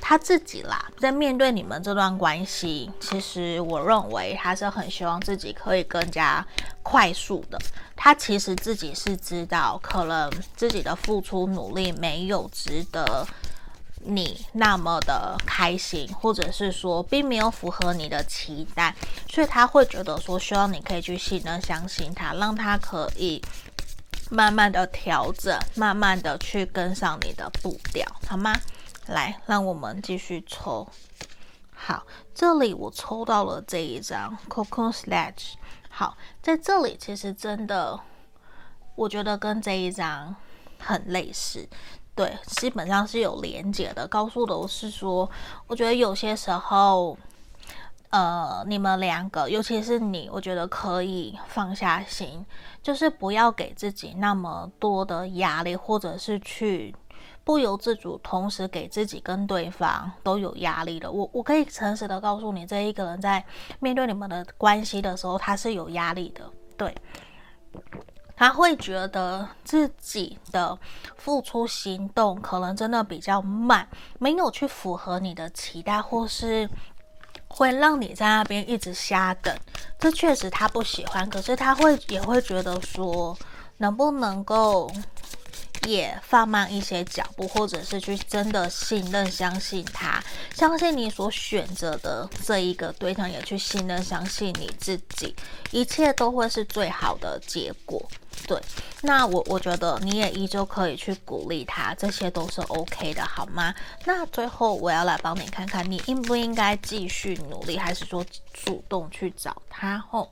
他自己啦，在面对你们这段关系，其实我认为他是很希望自己可以更加快速的。他其实自己是知道，可能自己的付出努力没有值得你那么的开心，或者是说并没有符合你的期待，所以他会觉得说，希望你可以去信任、相信他，让他可以慢慢的调整，慢慢的去跟上你的步调，好吗？来，让我们继续抽。好，这里我抽到了这一张 Cocoon Sledge。好，在这里其实真的，我觉得跟这一张很类似。对，基本上是有连接的。告诉的我是说，我觉得有些时候，呃，你们两个，尤其是你，我觉得可以放下心，就是不要给自己那么多的压力，或者是去。不由自主，同时给自己跟对方都有压力的。我我可以诚实的告诉你，这一个人在面对你们的关系的时候，他是有压力的。对，他会觉得自己的付出行动可能真的比较慢，没有去符合你的期待，或是会让你在那边一直瞎等。这确实他不喜欢，可是他会也会觉得说，能不能够。也放慢一些脚步，或者是去真的信任、相信他，相信你所选择的这一个对象，也去信任、相信你自己，一切都会是最好的结果。对，那我我觉得你也依旧可以去鼓励他，这些都是 OK 的，好吗？那最后我要来帮你看看，你应不应该继续努力，还是说主动去找他？后。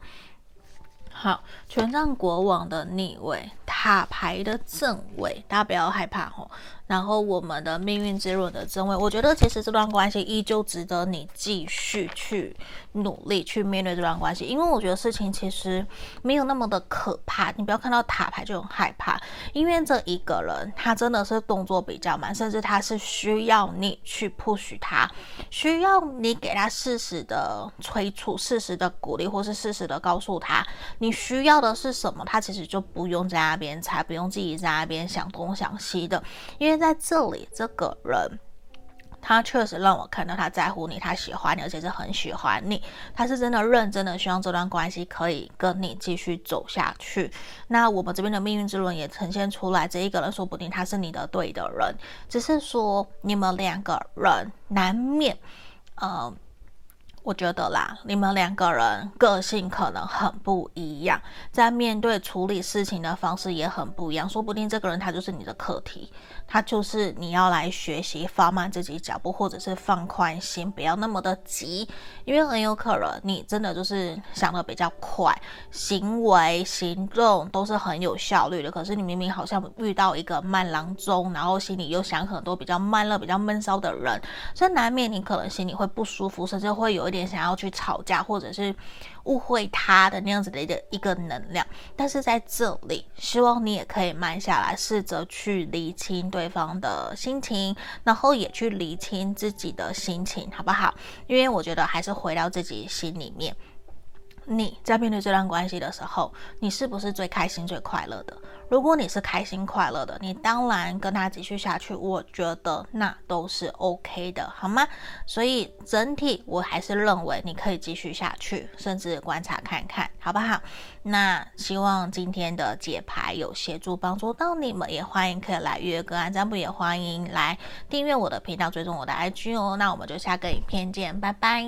好，权杖国王的逆位，塔牌的正位，大家不要害怕吼。然后我们的命运之轮的正位，我觉得其实这段关系依旧值得你继续去努力去面对这段关系，因为我觉得事情其实没有那么的可怕。你不要看到塔牌就很害怕，因为这一个人他真的是动作比较慢，甚至他是需要你去 push 他，需要你给他适时的催促、适时的鼓励，或是适时的告诉他你需要的是什么，他其实就不用在那边猜，不用自己在那边想东想西的，因为。在这里，这个人他确实让我看到他在乎你，他喜欢你，而且是很喜欢你。他是真的认真的希望这段关系可以跟你继续走下去。那我们这边的命运之轮也呈现出来，这一个人说不定他是你的对的人，只是说你们两个人难免，呃。我觉得啦，你们两个人个性可能很不一样，在面对处理事情的方式也很不一样。说不定这个人他就是你的课题，他就是你要来学习放慢自己脚步，或者是放宽心，不要那么的急，因为很有可能你真的就是想得比较快，行为行动都是很有效率的。可是你明明好像遇到一个慢郎中，然后心里又想很多比较慢热、比较闷骚的人，所以难免你可能心里会不舒服，甚至会有一点。想要去吵架，或者是误会他的那样子的一个一个能量，但是在这里，希望你也可以慢下来，试着去理清对方的心情，然后也去理清自己的心情，好不好？因为我觉得还是回到自己心里面。你在面对这段关系的时候，你是不是最开心、最快乐的？如果你是开心快乐的，你当然跟他继续下去，我觉得那都是 OK 的，好吗？所以整体我还是认为你可以继续下去，甚至观察看看，好不好？那希望今天的解牌有协助帮助到你们，也欢迎可以来约个案占卜，也欢迎来订阅我的频道，追踪我的 IG 哦。那我们就下个影片见，拜拜。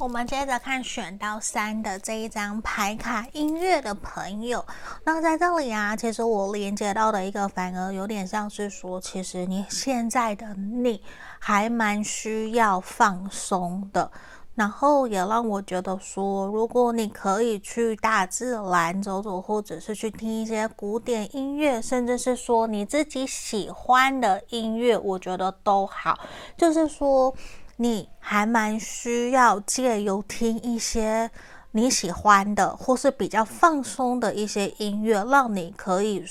我们接着看选到三的这一张牌卡，音乐的朋友。那在这里啊，其实我连接到的一个反而有点像是说，其实你现在的你还蛮需要放松的。然后也让我觉得说，如果你可以去大自然走走，或者是去听一些古典音乐，甚至是说你自己喜欢的音乐，我觉得都好。就是说。你还蛮需要借由听一些你喜欢的，或是比较放松的一些音乐，让你可以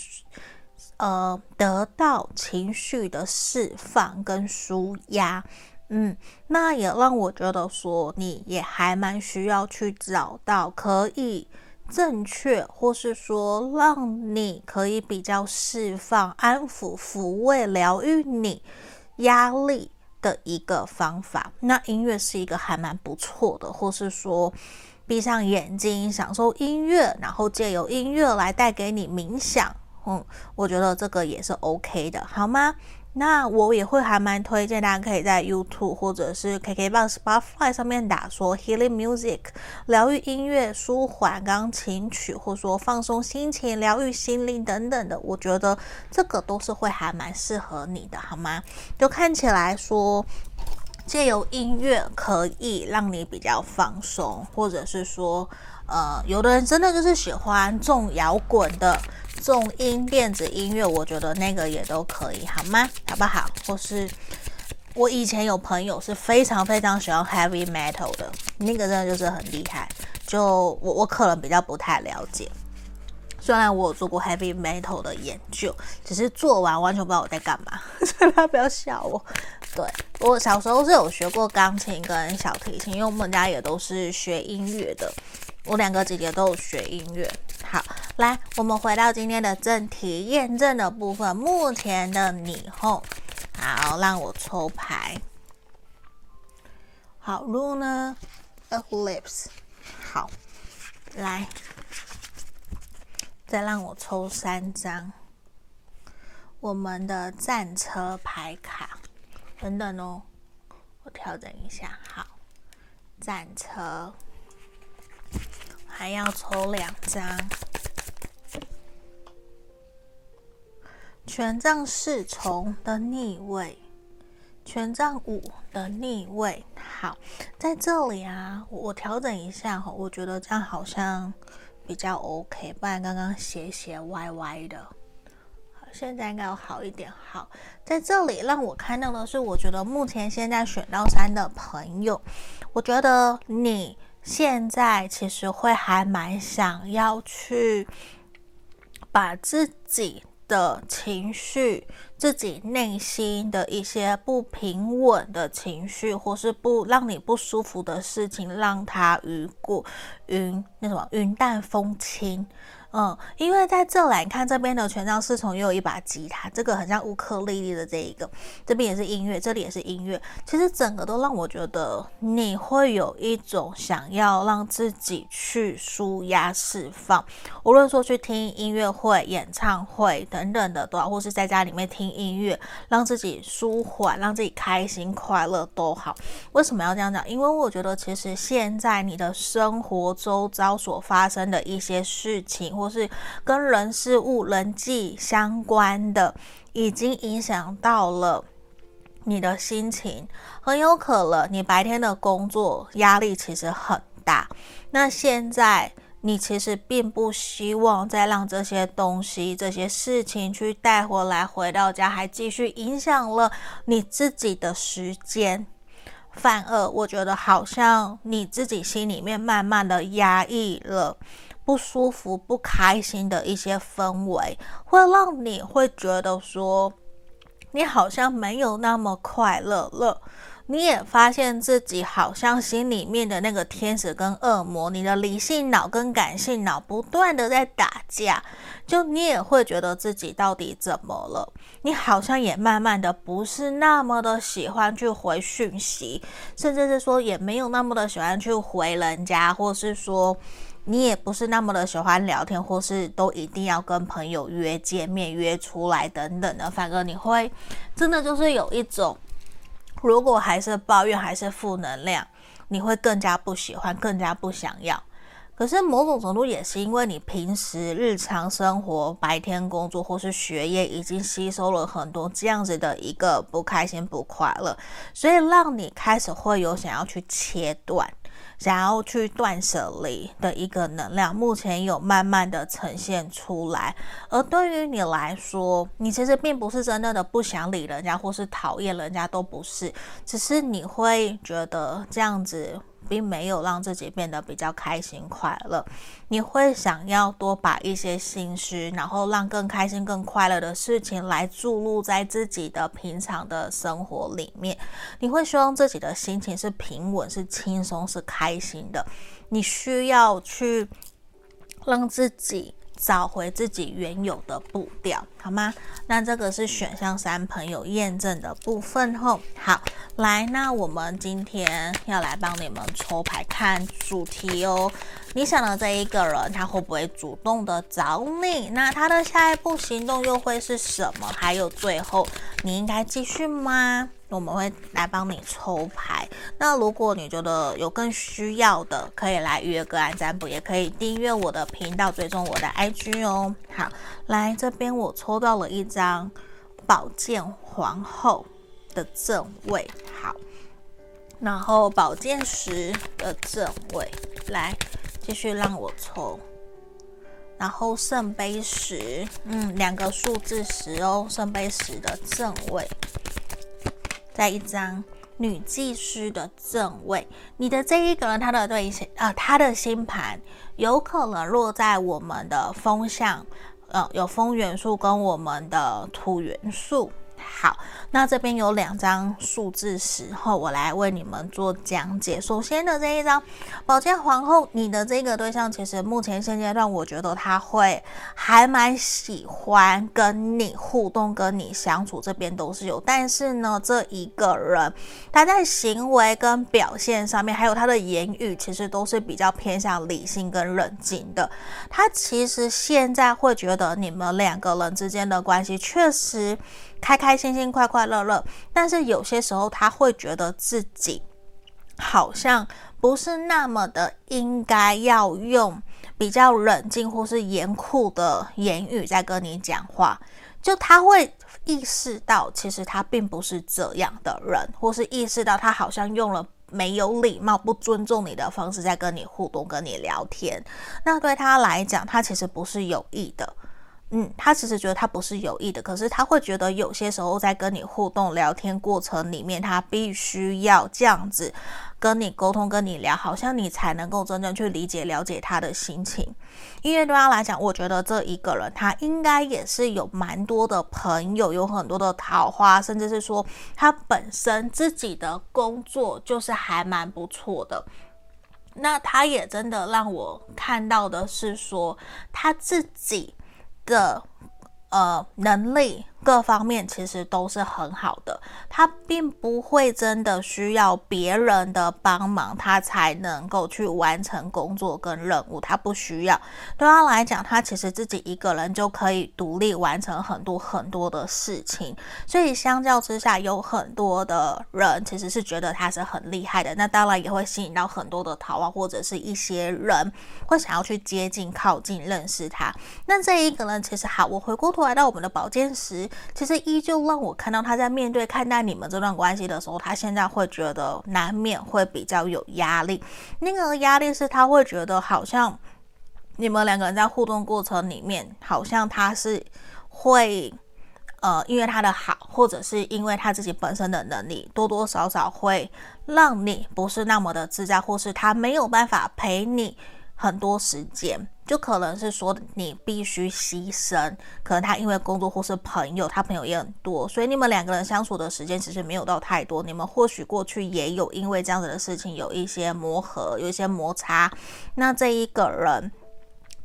呃得到情绪的释放跟舒压。嗯，那也让我觉得说，你也还蛮需要去找到可以正确，或是说让你可以比较释放、安抚、抚慰、疗愈你压力。的一个方法，那音乐是一个还蛮不错的，或是说闭上眼睛享受音乐，然后借由音乐来带给你冥想，嗯，我觉得这个也是 OK 的，好吗？那我也会还蛮推荐大家可以在 YouTube 或者是 KKBOX、Spotify 上面打说 Healing Music，疗愈音乐、舒缓钢琴曲，或说放松心情、疗愈心灵等等的，我觉得这个都是会还蛮适合你的，好吗？就看起来说，借由音乐可以让你比较放松，或者是说，呃，有的人真的就是喜欢重摇滚的。重音电子音乐，我觉得那个也都可以，好吗？好不好？或是我以前有朋友是非常非常喜欢 heavy metal 的，那个真的就是很厉害。就我我可能比较不太了解，虽然我有做过 heavy metal 的研究，只是做完完全不知道我在干嘛，所以大家不要笑我。对，我小时候是有学过钢琴跟小提琴，因为我们家也都是学音乐的。我两个姐姐都有学音乐。好，来，我们回到今天的正题，验证的部分。目前的你后，好，让我抽牌。好，Lunar Eclipse。好，来，再让我抽三张。我们的战车牌卡，等等哦，我调整一下。好，战车。还要抽两张，权杖侍从的逆位，权杖五的逆位。好，在这里啊，我调整一下哈，我觉得这样好像比较 OK，不然刚刚斜斜歪歪的。好，现在应该要好一点。好，在这里让我看到的是，我觉得目前现在选到三的朋友，我觉得你。现在其实会还蛮想要去把自己的情绪、自己内心的一些不平稳的情绪，或是不让你不舒服的事情，让它雨过云那什么云淡风轻。嗯，因为在这来看这边的权杖侍从又有一把吉他，这个很像乌克丽丽的这一个，这边也是音乐，这里也是音乐。其实整个都让我觉得你会有一种想要让自己去舒压释放，无论说去听音乐会、演唱会等等的都好，或是在家里面听音乐，让自己舒缓、让自己开心快乐都好。为什么要这样讲？因为我觉得其实现在你的生活周遭所发生的一些事情。或是跟人事物、人际相关的，已经影响到了你的心情，很有可能你白天的工作压力其实很大。那现在你其实并不希望再让这些东西、这些事情去带回来，回到家还继续影响了你自己的时间。反而我觉得好像你自己心里面慢慢的压抑了。不舒服、不开心的一些氛围，会让你会觉得说，你好像没有那么快乐了。你也发现自己好像心里面的那个天使跟恶魔，你的理性脑跟感性脑不断的在打架，就你也会觉得自己到底怎么了？你好像也慢慢的不是那么的喜欢去回讯息，甚至是说也没有那么的喜欢去回人家，或是说。你也不是那么的喜欢聊天，或是都一定要跟朋友约见面、约出来等等的。反而你会真的就是有一种，如果还是抱怨，还是负能量，你会更加不喜欢，更加不想要。可是某种程度也是因为你平时日常生活、白天工作或是学业已经吸收了很多这样子的一个不开心、不快乐，所以让你开始会有想要去切断、想要去断舍离的一个能量。目前有慢慢的呈现出来，而对于你来说，你其实并不是真正的不想理人家或是讨厌人家，都不是，只是你会觉得这样子。并没有让自己变得比较开心快乐，你会想要多把一些心思，然后让更开心、更快乐的事情来注入在自己的平常的生活里面。你会希望自己的心情是平稳、是轻松、是开心的。你需要去让自己。找回自己原有的步调，好吗？那这个是选项三朋友验证的部分后，好，来，那我们今天要来帮你们抽牌看主题哦。你想的这一个人，他会不会主动的找你？那他的下一步行动又会是什么？还有最后，你应该继续吗？我们会来帮你抽牌。那如果你觉得有更需要的，可以来预约个案占卜，也可以订阅我的频道，追踪我的 IG 哦。好，来这边我抽到了一张宝剑皇后的正位，好，然后宝剑十的正位，来继续让我抽，然后圣杯十，嗯，两个数字十哦，圣杯十的正位。在一张女祭司的正位，你的这一个人，他的对星，呃，他的星盘有可能落在我们的风象，呃，有风元素跟我们的土元素。好，那这边有两张数字十后，我来为你们做讲解。首先的这一张宝剑皇后，你的这个对象其实目前现阶段，我觉得他会还蛮喜欢跟你互动，跟你相处，这边都是有。但是呢，这一个人他在行为跟表现上面，还有他的言语，其实都是比较偏向理性跟冷静的。他其实现在会觉得你们两个人之间的关系确实。开开心心、快快乐乐，但是有些时候他会觉得自己好像不是那么的应该要用比较冷静或是严酷的言语在跟你讲话，就他会意识到其实他并不是这样的人，或是意识到他好像用了没有礼貌、不尊重你的方式在跟你互动、跟你聊天。那对他来讲，他其实不是有意的。嗯，他其实觉得他不是有意的，可是他会觉得有些时候在跟你互动聊天过程里面，他必须要这样子跟你沟通、跟你聊，好像你才能够真正去理解、了解他的心情。因为对他来讲，我觉得这一个人他应该也是有蛮多的朋友，有很多的桃花，甚至是说他本身自己的工作就是还蛮不错的。那他也真的让我看到的是说他自己。的呃能力。各方面其实都是很好的，他并不会真的需要别人的帮忙，他才能够去完成工作跟任务。他不需要，对他来讲，他其实自己一个人就可以独立完成很多很多的事情。所以相较之下，有很多的人其实是觉得他是很厉害的。那当然也会吸引到很多的桃花，或者是一些人会想要去接近、靠近、认识他。那这一个人其实好，我回过头来到我们的宝剑其实依旧让我看到他在面对看待你们这段关系的时候，他现在会觉得难免会比较有压力。那个压力是他会觉得好像你们两个人在互动过程里面，好像他是会呃，因为他的好，或者是因为他自己本身的能力，多多少少会让你不是那么的自在，或是他没有办法陪你很多时间。就可能是说你必须牺牲，可能他因为工作或是朋友，他朋友也很多，所以你们两个人相处的时间其实没有到太多。你们或许过去也有因为这样子的事情有一些磨合，有一些摩擦。那这一个人，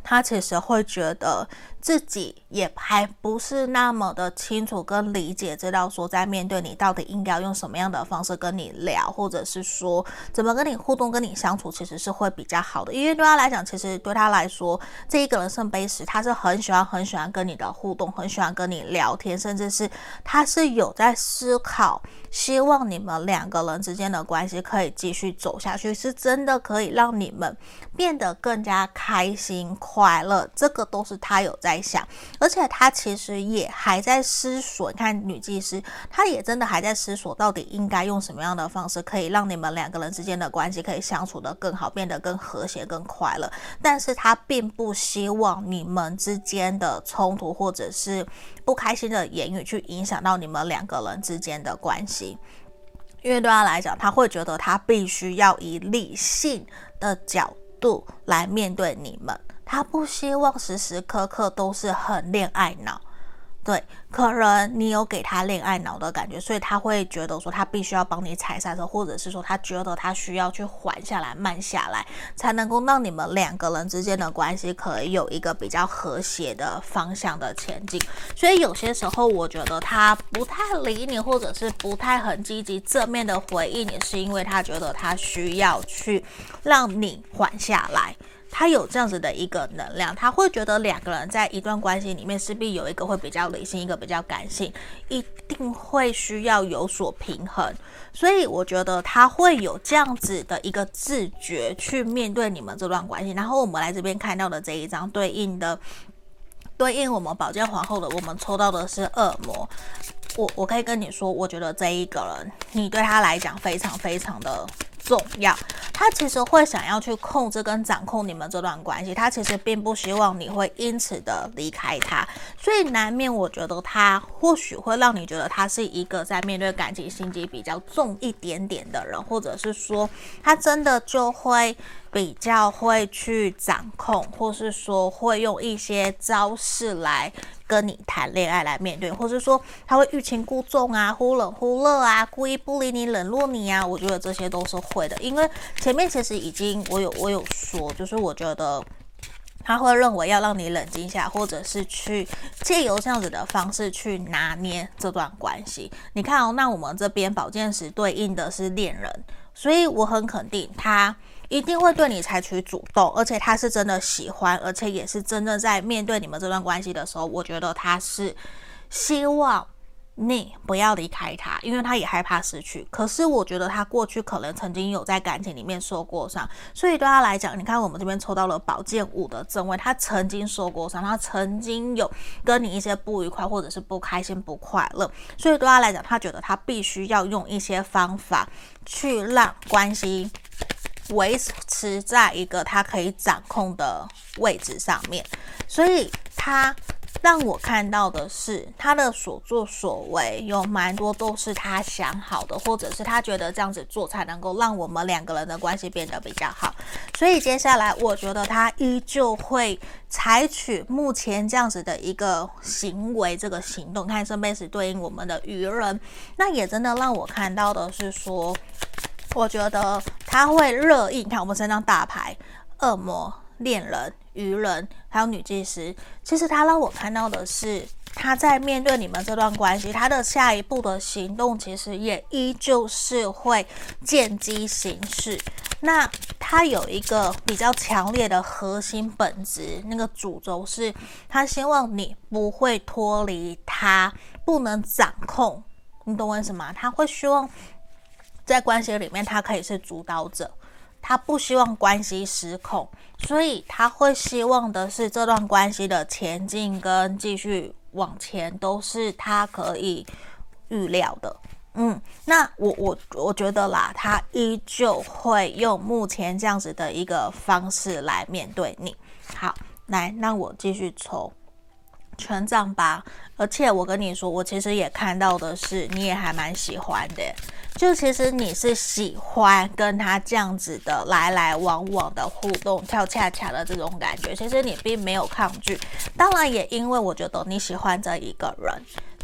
他其实会觉得自己也还不是那么的清楚跟理解，知道说在面对你到底应该用什么样的方式跟你聊，或者是说怎么跟你互动、跟你相处，其实是会比较好的。因为对他来讲，其实对他来说，这一个人圣杯十，他是很喜欢、很喜欢跟你的互动，很喜欢跟你聊天，甚至是他是有在思考，希望你们两个人之间的关系可以继续走下去，是真的可以让你们变得更加开心、快乐。这个都是他有在。在想，而且他其实也还在思索。你看女技师，她也真的还在思索，到底应该用什么样的方式，可以让你们两个人之间的关系可以相处得更好，变得更和谐、更快乐。但是他并不希望你们之间的冲突或者是不开心的言语去影响到你们两个人之间的关系，因为对他来讲，他会觉得他必须要以理性的角度来面对你们。他不希望时时刻刻都是很恋爱脑，对，可能你有给他恋爱脑的感觉，所以他会觉得说他必须要帮你踩刹车，或者是说他觉得他需要去缓下来、慢下来，才能够让你们两个人之间的关系可以有一个比较和谐的方向的前进。所以有些时候，我觉得他不太理你，或者是不太很积极正面的回应你，是因为他觉得他需要去让你缓下来。他有这样子的一个能量，他会觉得两个人在一段关系里面势必有一个会比较理性，一个比较感性，一定会需要有所平衡。所以我觉得他会有这样子的一个自觉去面对你们这段关系。然后我们来这边看到的这一张对应的，对应我们宝剑皇后的，我们抽到的是恶魔。我我可以跟你说，我觉得这一个人，你对他来讲非常非常的。重要，他其实会想要去控制跟掌控你们这段关系，他其实并不希望你会因此的离开他，所以难免我觉得他或许会让你觉得他是一个在面对感情心机比较重一点点的人，或者是说他真的就会。比较会去掌控，或是说会用一些招式来跟你谈恋爱，来面对，或是说他会欲擒故纵啊，忽冷忽热啊，故意不理你，冷落你啊。我觉得这些都是会的，因为前面其实已经我有我有说，就是我觉得他会认为要让你冷静下，或者是去借由这样子的方式去拿捏这段关系。你看哦，那我们这边宝剑十对应的是恋人，所以我很肯定他。一定会对你采取主动，而且他是真的喜欢，而且也是真的在面对你们这段关系的时候，我觉得他是希望你不要离开他，因为他也害怕失去。可是我觉得他过去可能曾经有在感情里面受过伤，所以对他来讲，你看我们这边抽到了宝剑五的正位，他曾经受过伤，他曾经有跟你一些不愉快或者是不开心、不快乐，所以对他来讲，他觉得他必须要用一些方法去让关系。维持在一个他可以掌控的位置上面，所以他让我看到的是他的所作所为有蛮多都是他想好的，或者是他觉得这样子做才能够让我们两个人的关系变得比较好。所以接下来我觉得他依旧会采取目前这样子的一个行为，这个行动。看圣杯十对应我们的愚人，那也真的让我看到的是说。我觉得他会热映，看我们身上大牌，恶魔、恋人、愚人，还有女祭司。其实他让我看到的是，他在面对你们这段关系，他的下一步的行动，其实也依旧是会见机行事。那他有一个比较强烈的核心本质，那个主轴是，他希望你不会脱离他，不能掌控。你懂我意思吗？他会希望。在关系里面，他可以是主导者，他不希望关系失控，所以他会希望的是这段关系的前进跟继续往前都是他可以预料的。嗯，那我我我觉得啦，他依旧会用目前这样子的一个方式来面对你。好，来，那我继续抽成长吧，而且我跟你说，我其实也看到的是，你也还蛮喜欢的。就其实你是喜欢跟他这样子的来来往往的互动，跳恰恰的这种感觉，其实你并没有抗拒。当然，也因为我觉得你喜欢这一个人，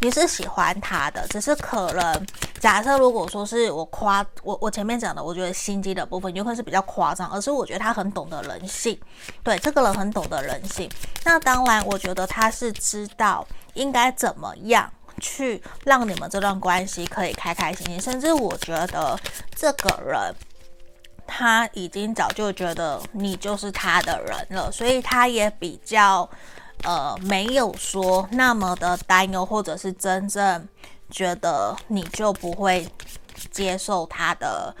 你是喜欢他的，只是可能假设如果说是我夸我我前面讲的，我觉得心机的部分有可能是比较夸张，而是我觉得他很懂得人性，对，这个人很懂得人性。那当然，我觉得他是知道应该怎么样去让你们这段关系可以开开心心，甚至我觉得这个人他已经早就觉得你就是他的人了，所以他也比较。呃，没有说那么的担忧，或者是真正觉得你就不会接受他的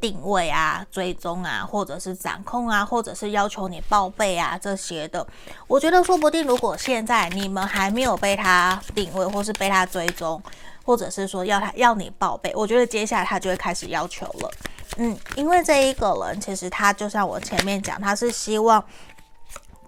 定位啊、追踪啊，或者是掌控啊，或者是要求你报备啊这些的。我觉得说不定，如果现在你们还没有被他定位，或是被他追踪，或者是说要他要你报备，我觉得接下来他就会开始要求了。嗯，因为这一个人其实他就像我前面讲，他是希望。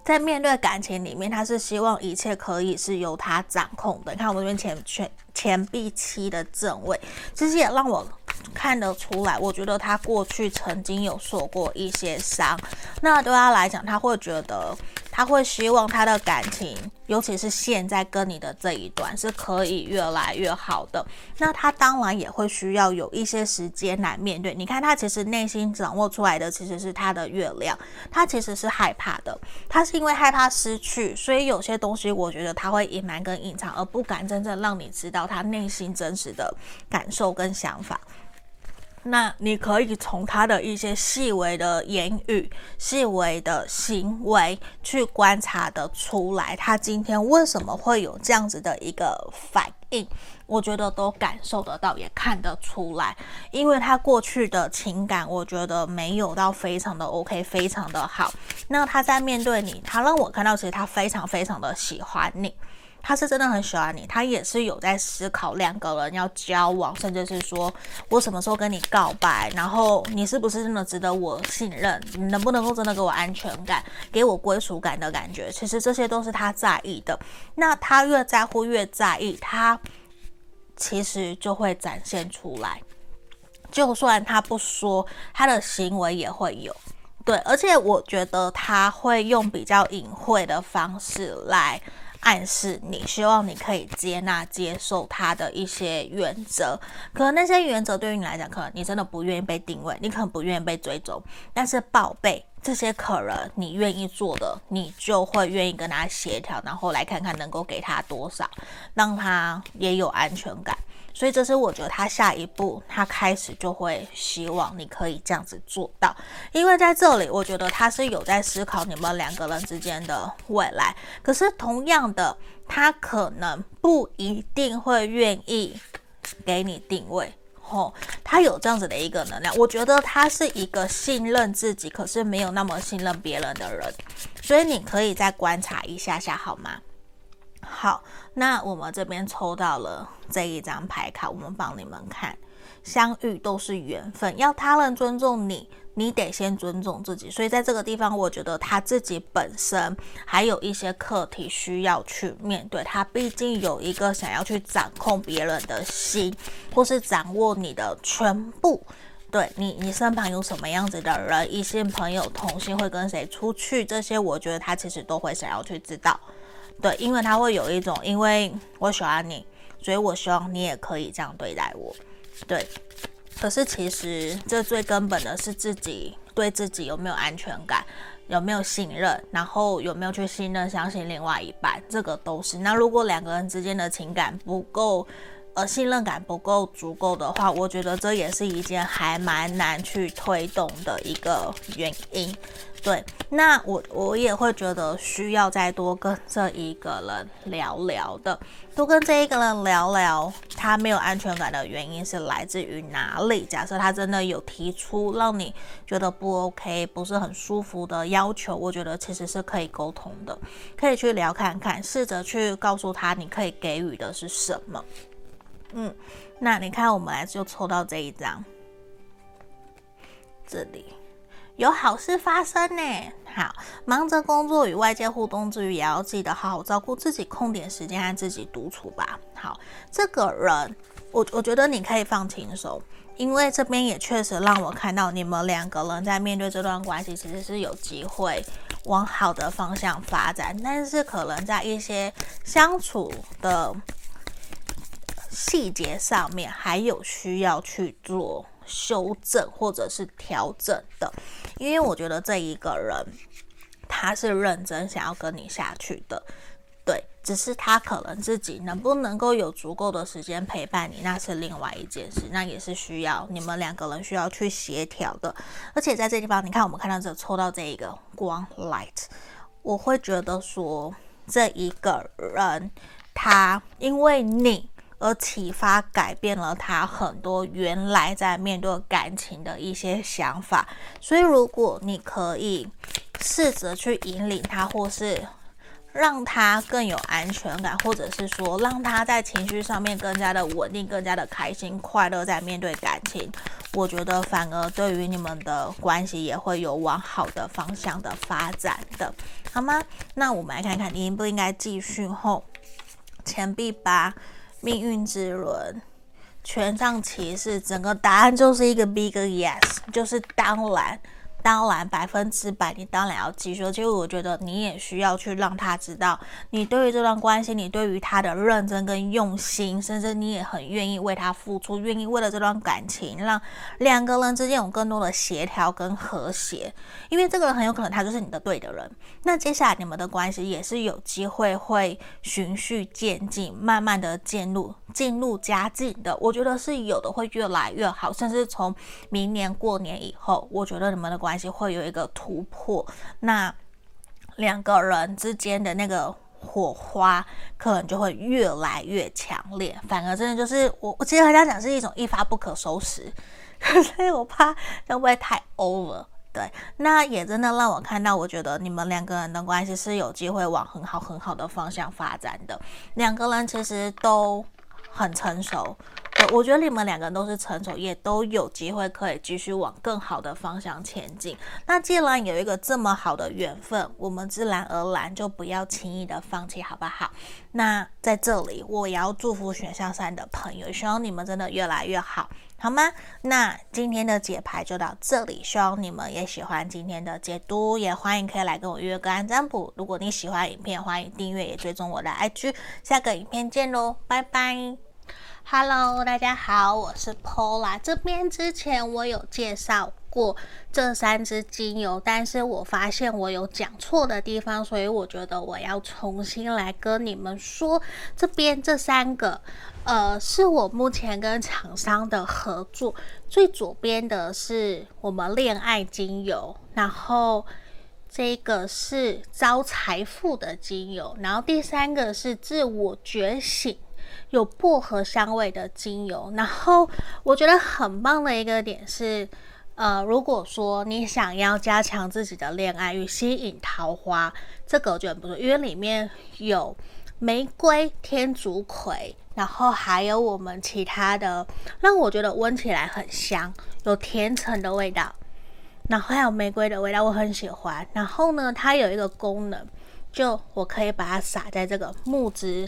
在面对感情里面，他是希望一切可以是由他掌控的。你看我们这边前前前币七的正位，其实也让我看得出来。我觉得他过去曾经有受过一些伤，那对他来讲，他会觉得。他会希望他的感情，尤其是现在跟你的这一段是可以越来越好的。那他当然也会需要有一些时间来面对。你看，他其实内心掌握出来的其实是他的月亮，他其实是害怕的。他是因为害怕失去，所以有些东西我觉得他会隐瞒跟隐藏，而不敢真正让你知道他内心真实的感受跟想法。那你可以从他的一些细微的言语、细微的行为去观察得出来，他今天为什么会有这样子的一个反应？我觉得都感受得到，也看得出来，因为他过去的情感，我觉得没有到非常的 OK，非常的好。那他在面对你，他让我看到，其实他非常非常的喜欢你。他是真的很喜欢你，他也是有在思考两个人要交往，甚至是说我什么时候跟你告白，然后你是不是真的值得我信任，你能不能够真的给我安全感，给我归属感的感觉，其实这些都是他在意的。那他越在乎越在意，他其实就会展现出来，就算他不说，他的行为也会有。对，而且我觉得他会用比较隐晦的方式来。暗示你，希望你可以接纳、接受他的一些原则。可能那些原则对于你来讲，可能你真的不愿意被定位，你可能不愿意被追踪。但是宝贝这些，可能你愿意做的，你就会愿意跟他协调，然后来看看能够给他多少，让他也有安全感。所以这是我觉得他下一步，他开始就会希望你可以这样子做到，因为在这里，我觉得他是有在思考你们两个人之间的未来。可是同样的，他可能不一定会愿意给你定位，吼，他有这样子的一个能量。我觉得他是一个信任自己，可是没有那么信任别人的人，所以你可以再观察一下下，好吗？好，那我们这边抽到了这一张牌卡，我们帮你们看，相遇都是缘分，要他人尊重你，你得先尊重自己。所以在这个地方，我觉得他自己本身还有一些课题需要去面对。他毕竟有一个想要去掌控别人的心，或是掌握你的全部。对你，你身旁有什么样子的人，异性朋友、同性会跟谁出去，这些我觉得他其实都会想要去知道。对，因为他会有一种，因为我喜欢你，所以我希望你也可以这样对待我。对，可是其实这最根本的是自己对自己有没有安全感，有没有信任，然后有没有去信任、相信另外一半，这个都是。那如果两个人之间的情感不够，呃，信任感不够足够的话，我觉得这也是一件还蛮难去推动的一个原因。对，那我我也会觉得需要再多跟这一个人聊聊的，多跟这一个人聊聊，他没有安全感的原因是来自于哪里？假设他真的有提出让你觉得不 OK、不是很舒服的要求，我觉得其实是可以沟通的，可以去聊看看，试着去告诉他你可以给予的是什么。嗯，那你看，我们来就抽到这一张，这里有好事发生呢。好，忙着工作与外界互动之余，也要记得好好照顾自己，空点时间和自己独处吧。好，这个人，我我觉得你可以放轻松，因为这边也确实让我看到你们两个人在面对这段关系，其实是有机会往好的方向发展，但是可能在一些相处的。细节上面还有需要去做修正或者是调整的，因为我觉得这一个人他是认真想要跟你下去的。对，只是他可能自己能不能够有足够的时间陪伴你，那是另外一件事，那也是需要你们两个人需要去协调的。而且在这地方，你看我们看到这抽到这一个光 light，我会觉得说这一个人他因为你而启发改变了他很多原来在面对感情的一些想法，所以如果你可以试着去引领他，或是。让他更有安全感，或者是说让他在情绪上面更加的稳定，更加的开心快乐，在面对感情，我觉得反而对于你们的关系也会有往好的方向的发展的，好吗？那我们来看看，你应不应该继续后钱币八，命运之轮，权杖骑士，整个答案就是一个 big yes，就是当然。当然，百分之百，你当然要继续。其实我觉得你也需要去让他知道，你对于这段关系，你对于他的认真跟用心，甚至你也很愿意为他付出，愿意为了这段感情，让两个人之间有更多的协调跟和谐。因为这个人很有可能他就是你的对的人。那接下来你们的关系也是有机会会循序渐进，慢慢的进入进入佳境的。我觉得是有的，会越来越好。甚至从明年过年以后，我觉得你们的关会有一个突破，那两个人之间的那个火花可能就会越来越强烈。反而真的就是我，我其实和他讲是一种一发不可收拾，所以我怕会不会太 over。对，那也真的让我看到，我觉得你们两个人的关系是有机会往很好很好的方向发展的。两个人其实都很成熟。我觉得你们两个人都是成熟，也都有机会可以继续往更好的方向前进。那既然有一个这么好的缘分，我们自然而然就不要轻易的放弃，好不好？那在这里，我也要祝福选项三的朋友，希望你们真的越来越好，好吗？那今天的解牌就到这里，希望你们也喜欢今天的解读，也欢迎可以来跟我约个案占卜。如果你喜欢影片，欢迎订阅也追踪我的 IG。下个影片见喽，拜拜。Hello，大家好，我是 Paula。这边之前我有介绍过这三支精油，但是我发现我有讲错的地方，所以我觉得我要重新来跟你们说。这边这三个，呃，是我目前跟厂商的合作。最左边的是我们恋爱精油，然后这个是招财富的精油，然后第三个是自我觉醒。有薄荷香味的精油，然后我觉得很棒的一个点是，呃，如果说你想要加强自己的恋爱与吸引桃花，这个我觉得不错，因为里面有玫瑰、天竺葵，然后还有我们其他的，让我觉得闻起来很香，有甜橙的味道，然后还有玫瑰的味道，我很喜欢。然后呢，它有一个功能，就我可以把它撒在这个木质。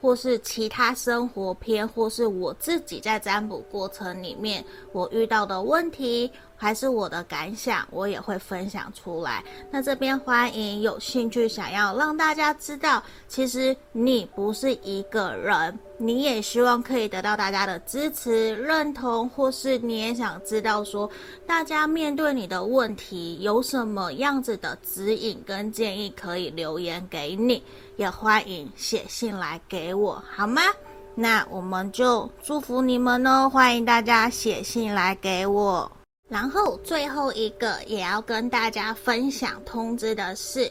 或是其他生活篇，或是我自己在占卜过程里面我遇到的问题。还是我的感想，我也会分享出来。那这边欢迎有兴趣想要让大家知道，其实你不是一个人，你也希望可以得到大家的支持、认同，或是你也想知道说，大家面对你的问题有什么样子的指引跟建议，可以留言给你，也欢迎写信来给我，好吗？那我们就祝福你们哦，欢迎大家写信来给我。然后最后一个也要跟大家分享通知的是，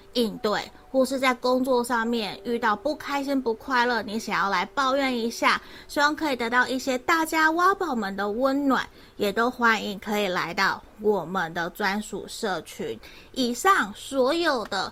应对，或是在工作上面遇到不开心不快乐，你想要来抱怨一下，希望可以得到一些大家挖宝们的温暖，也都欢迎可以来到我们的专属社群。以上所有的。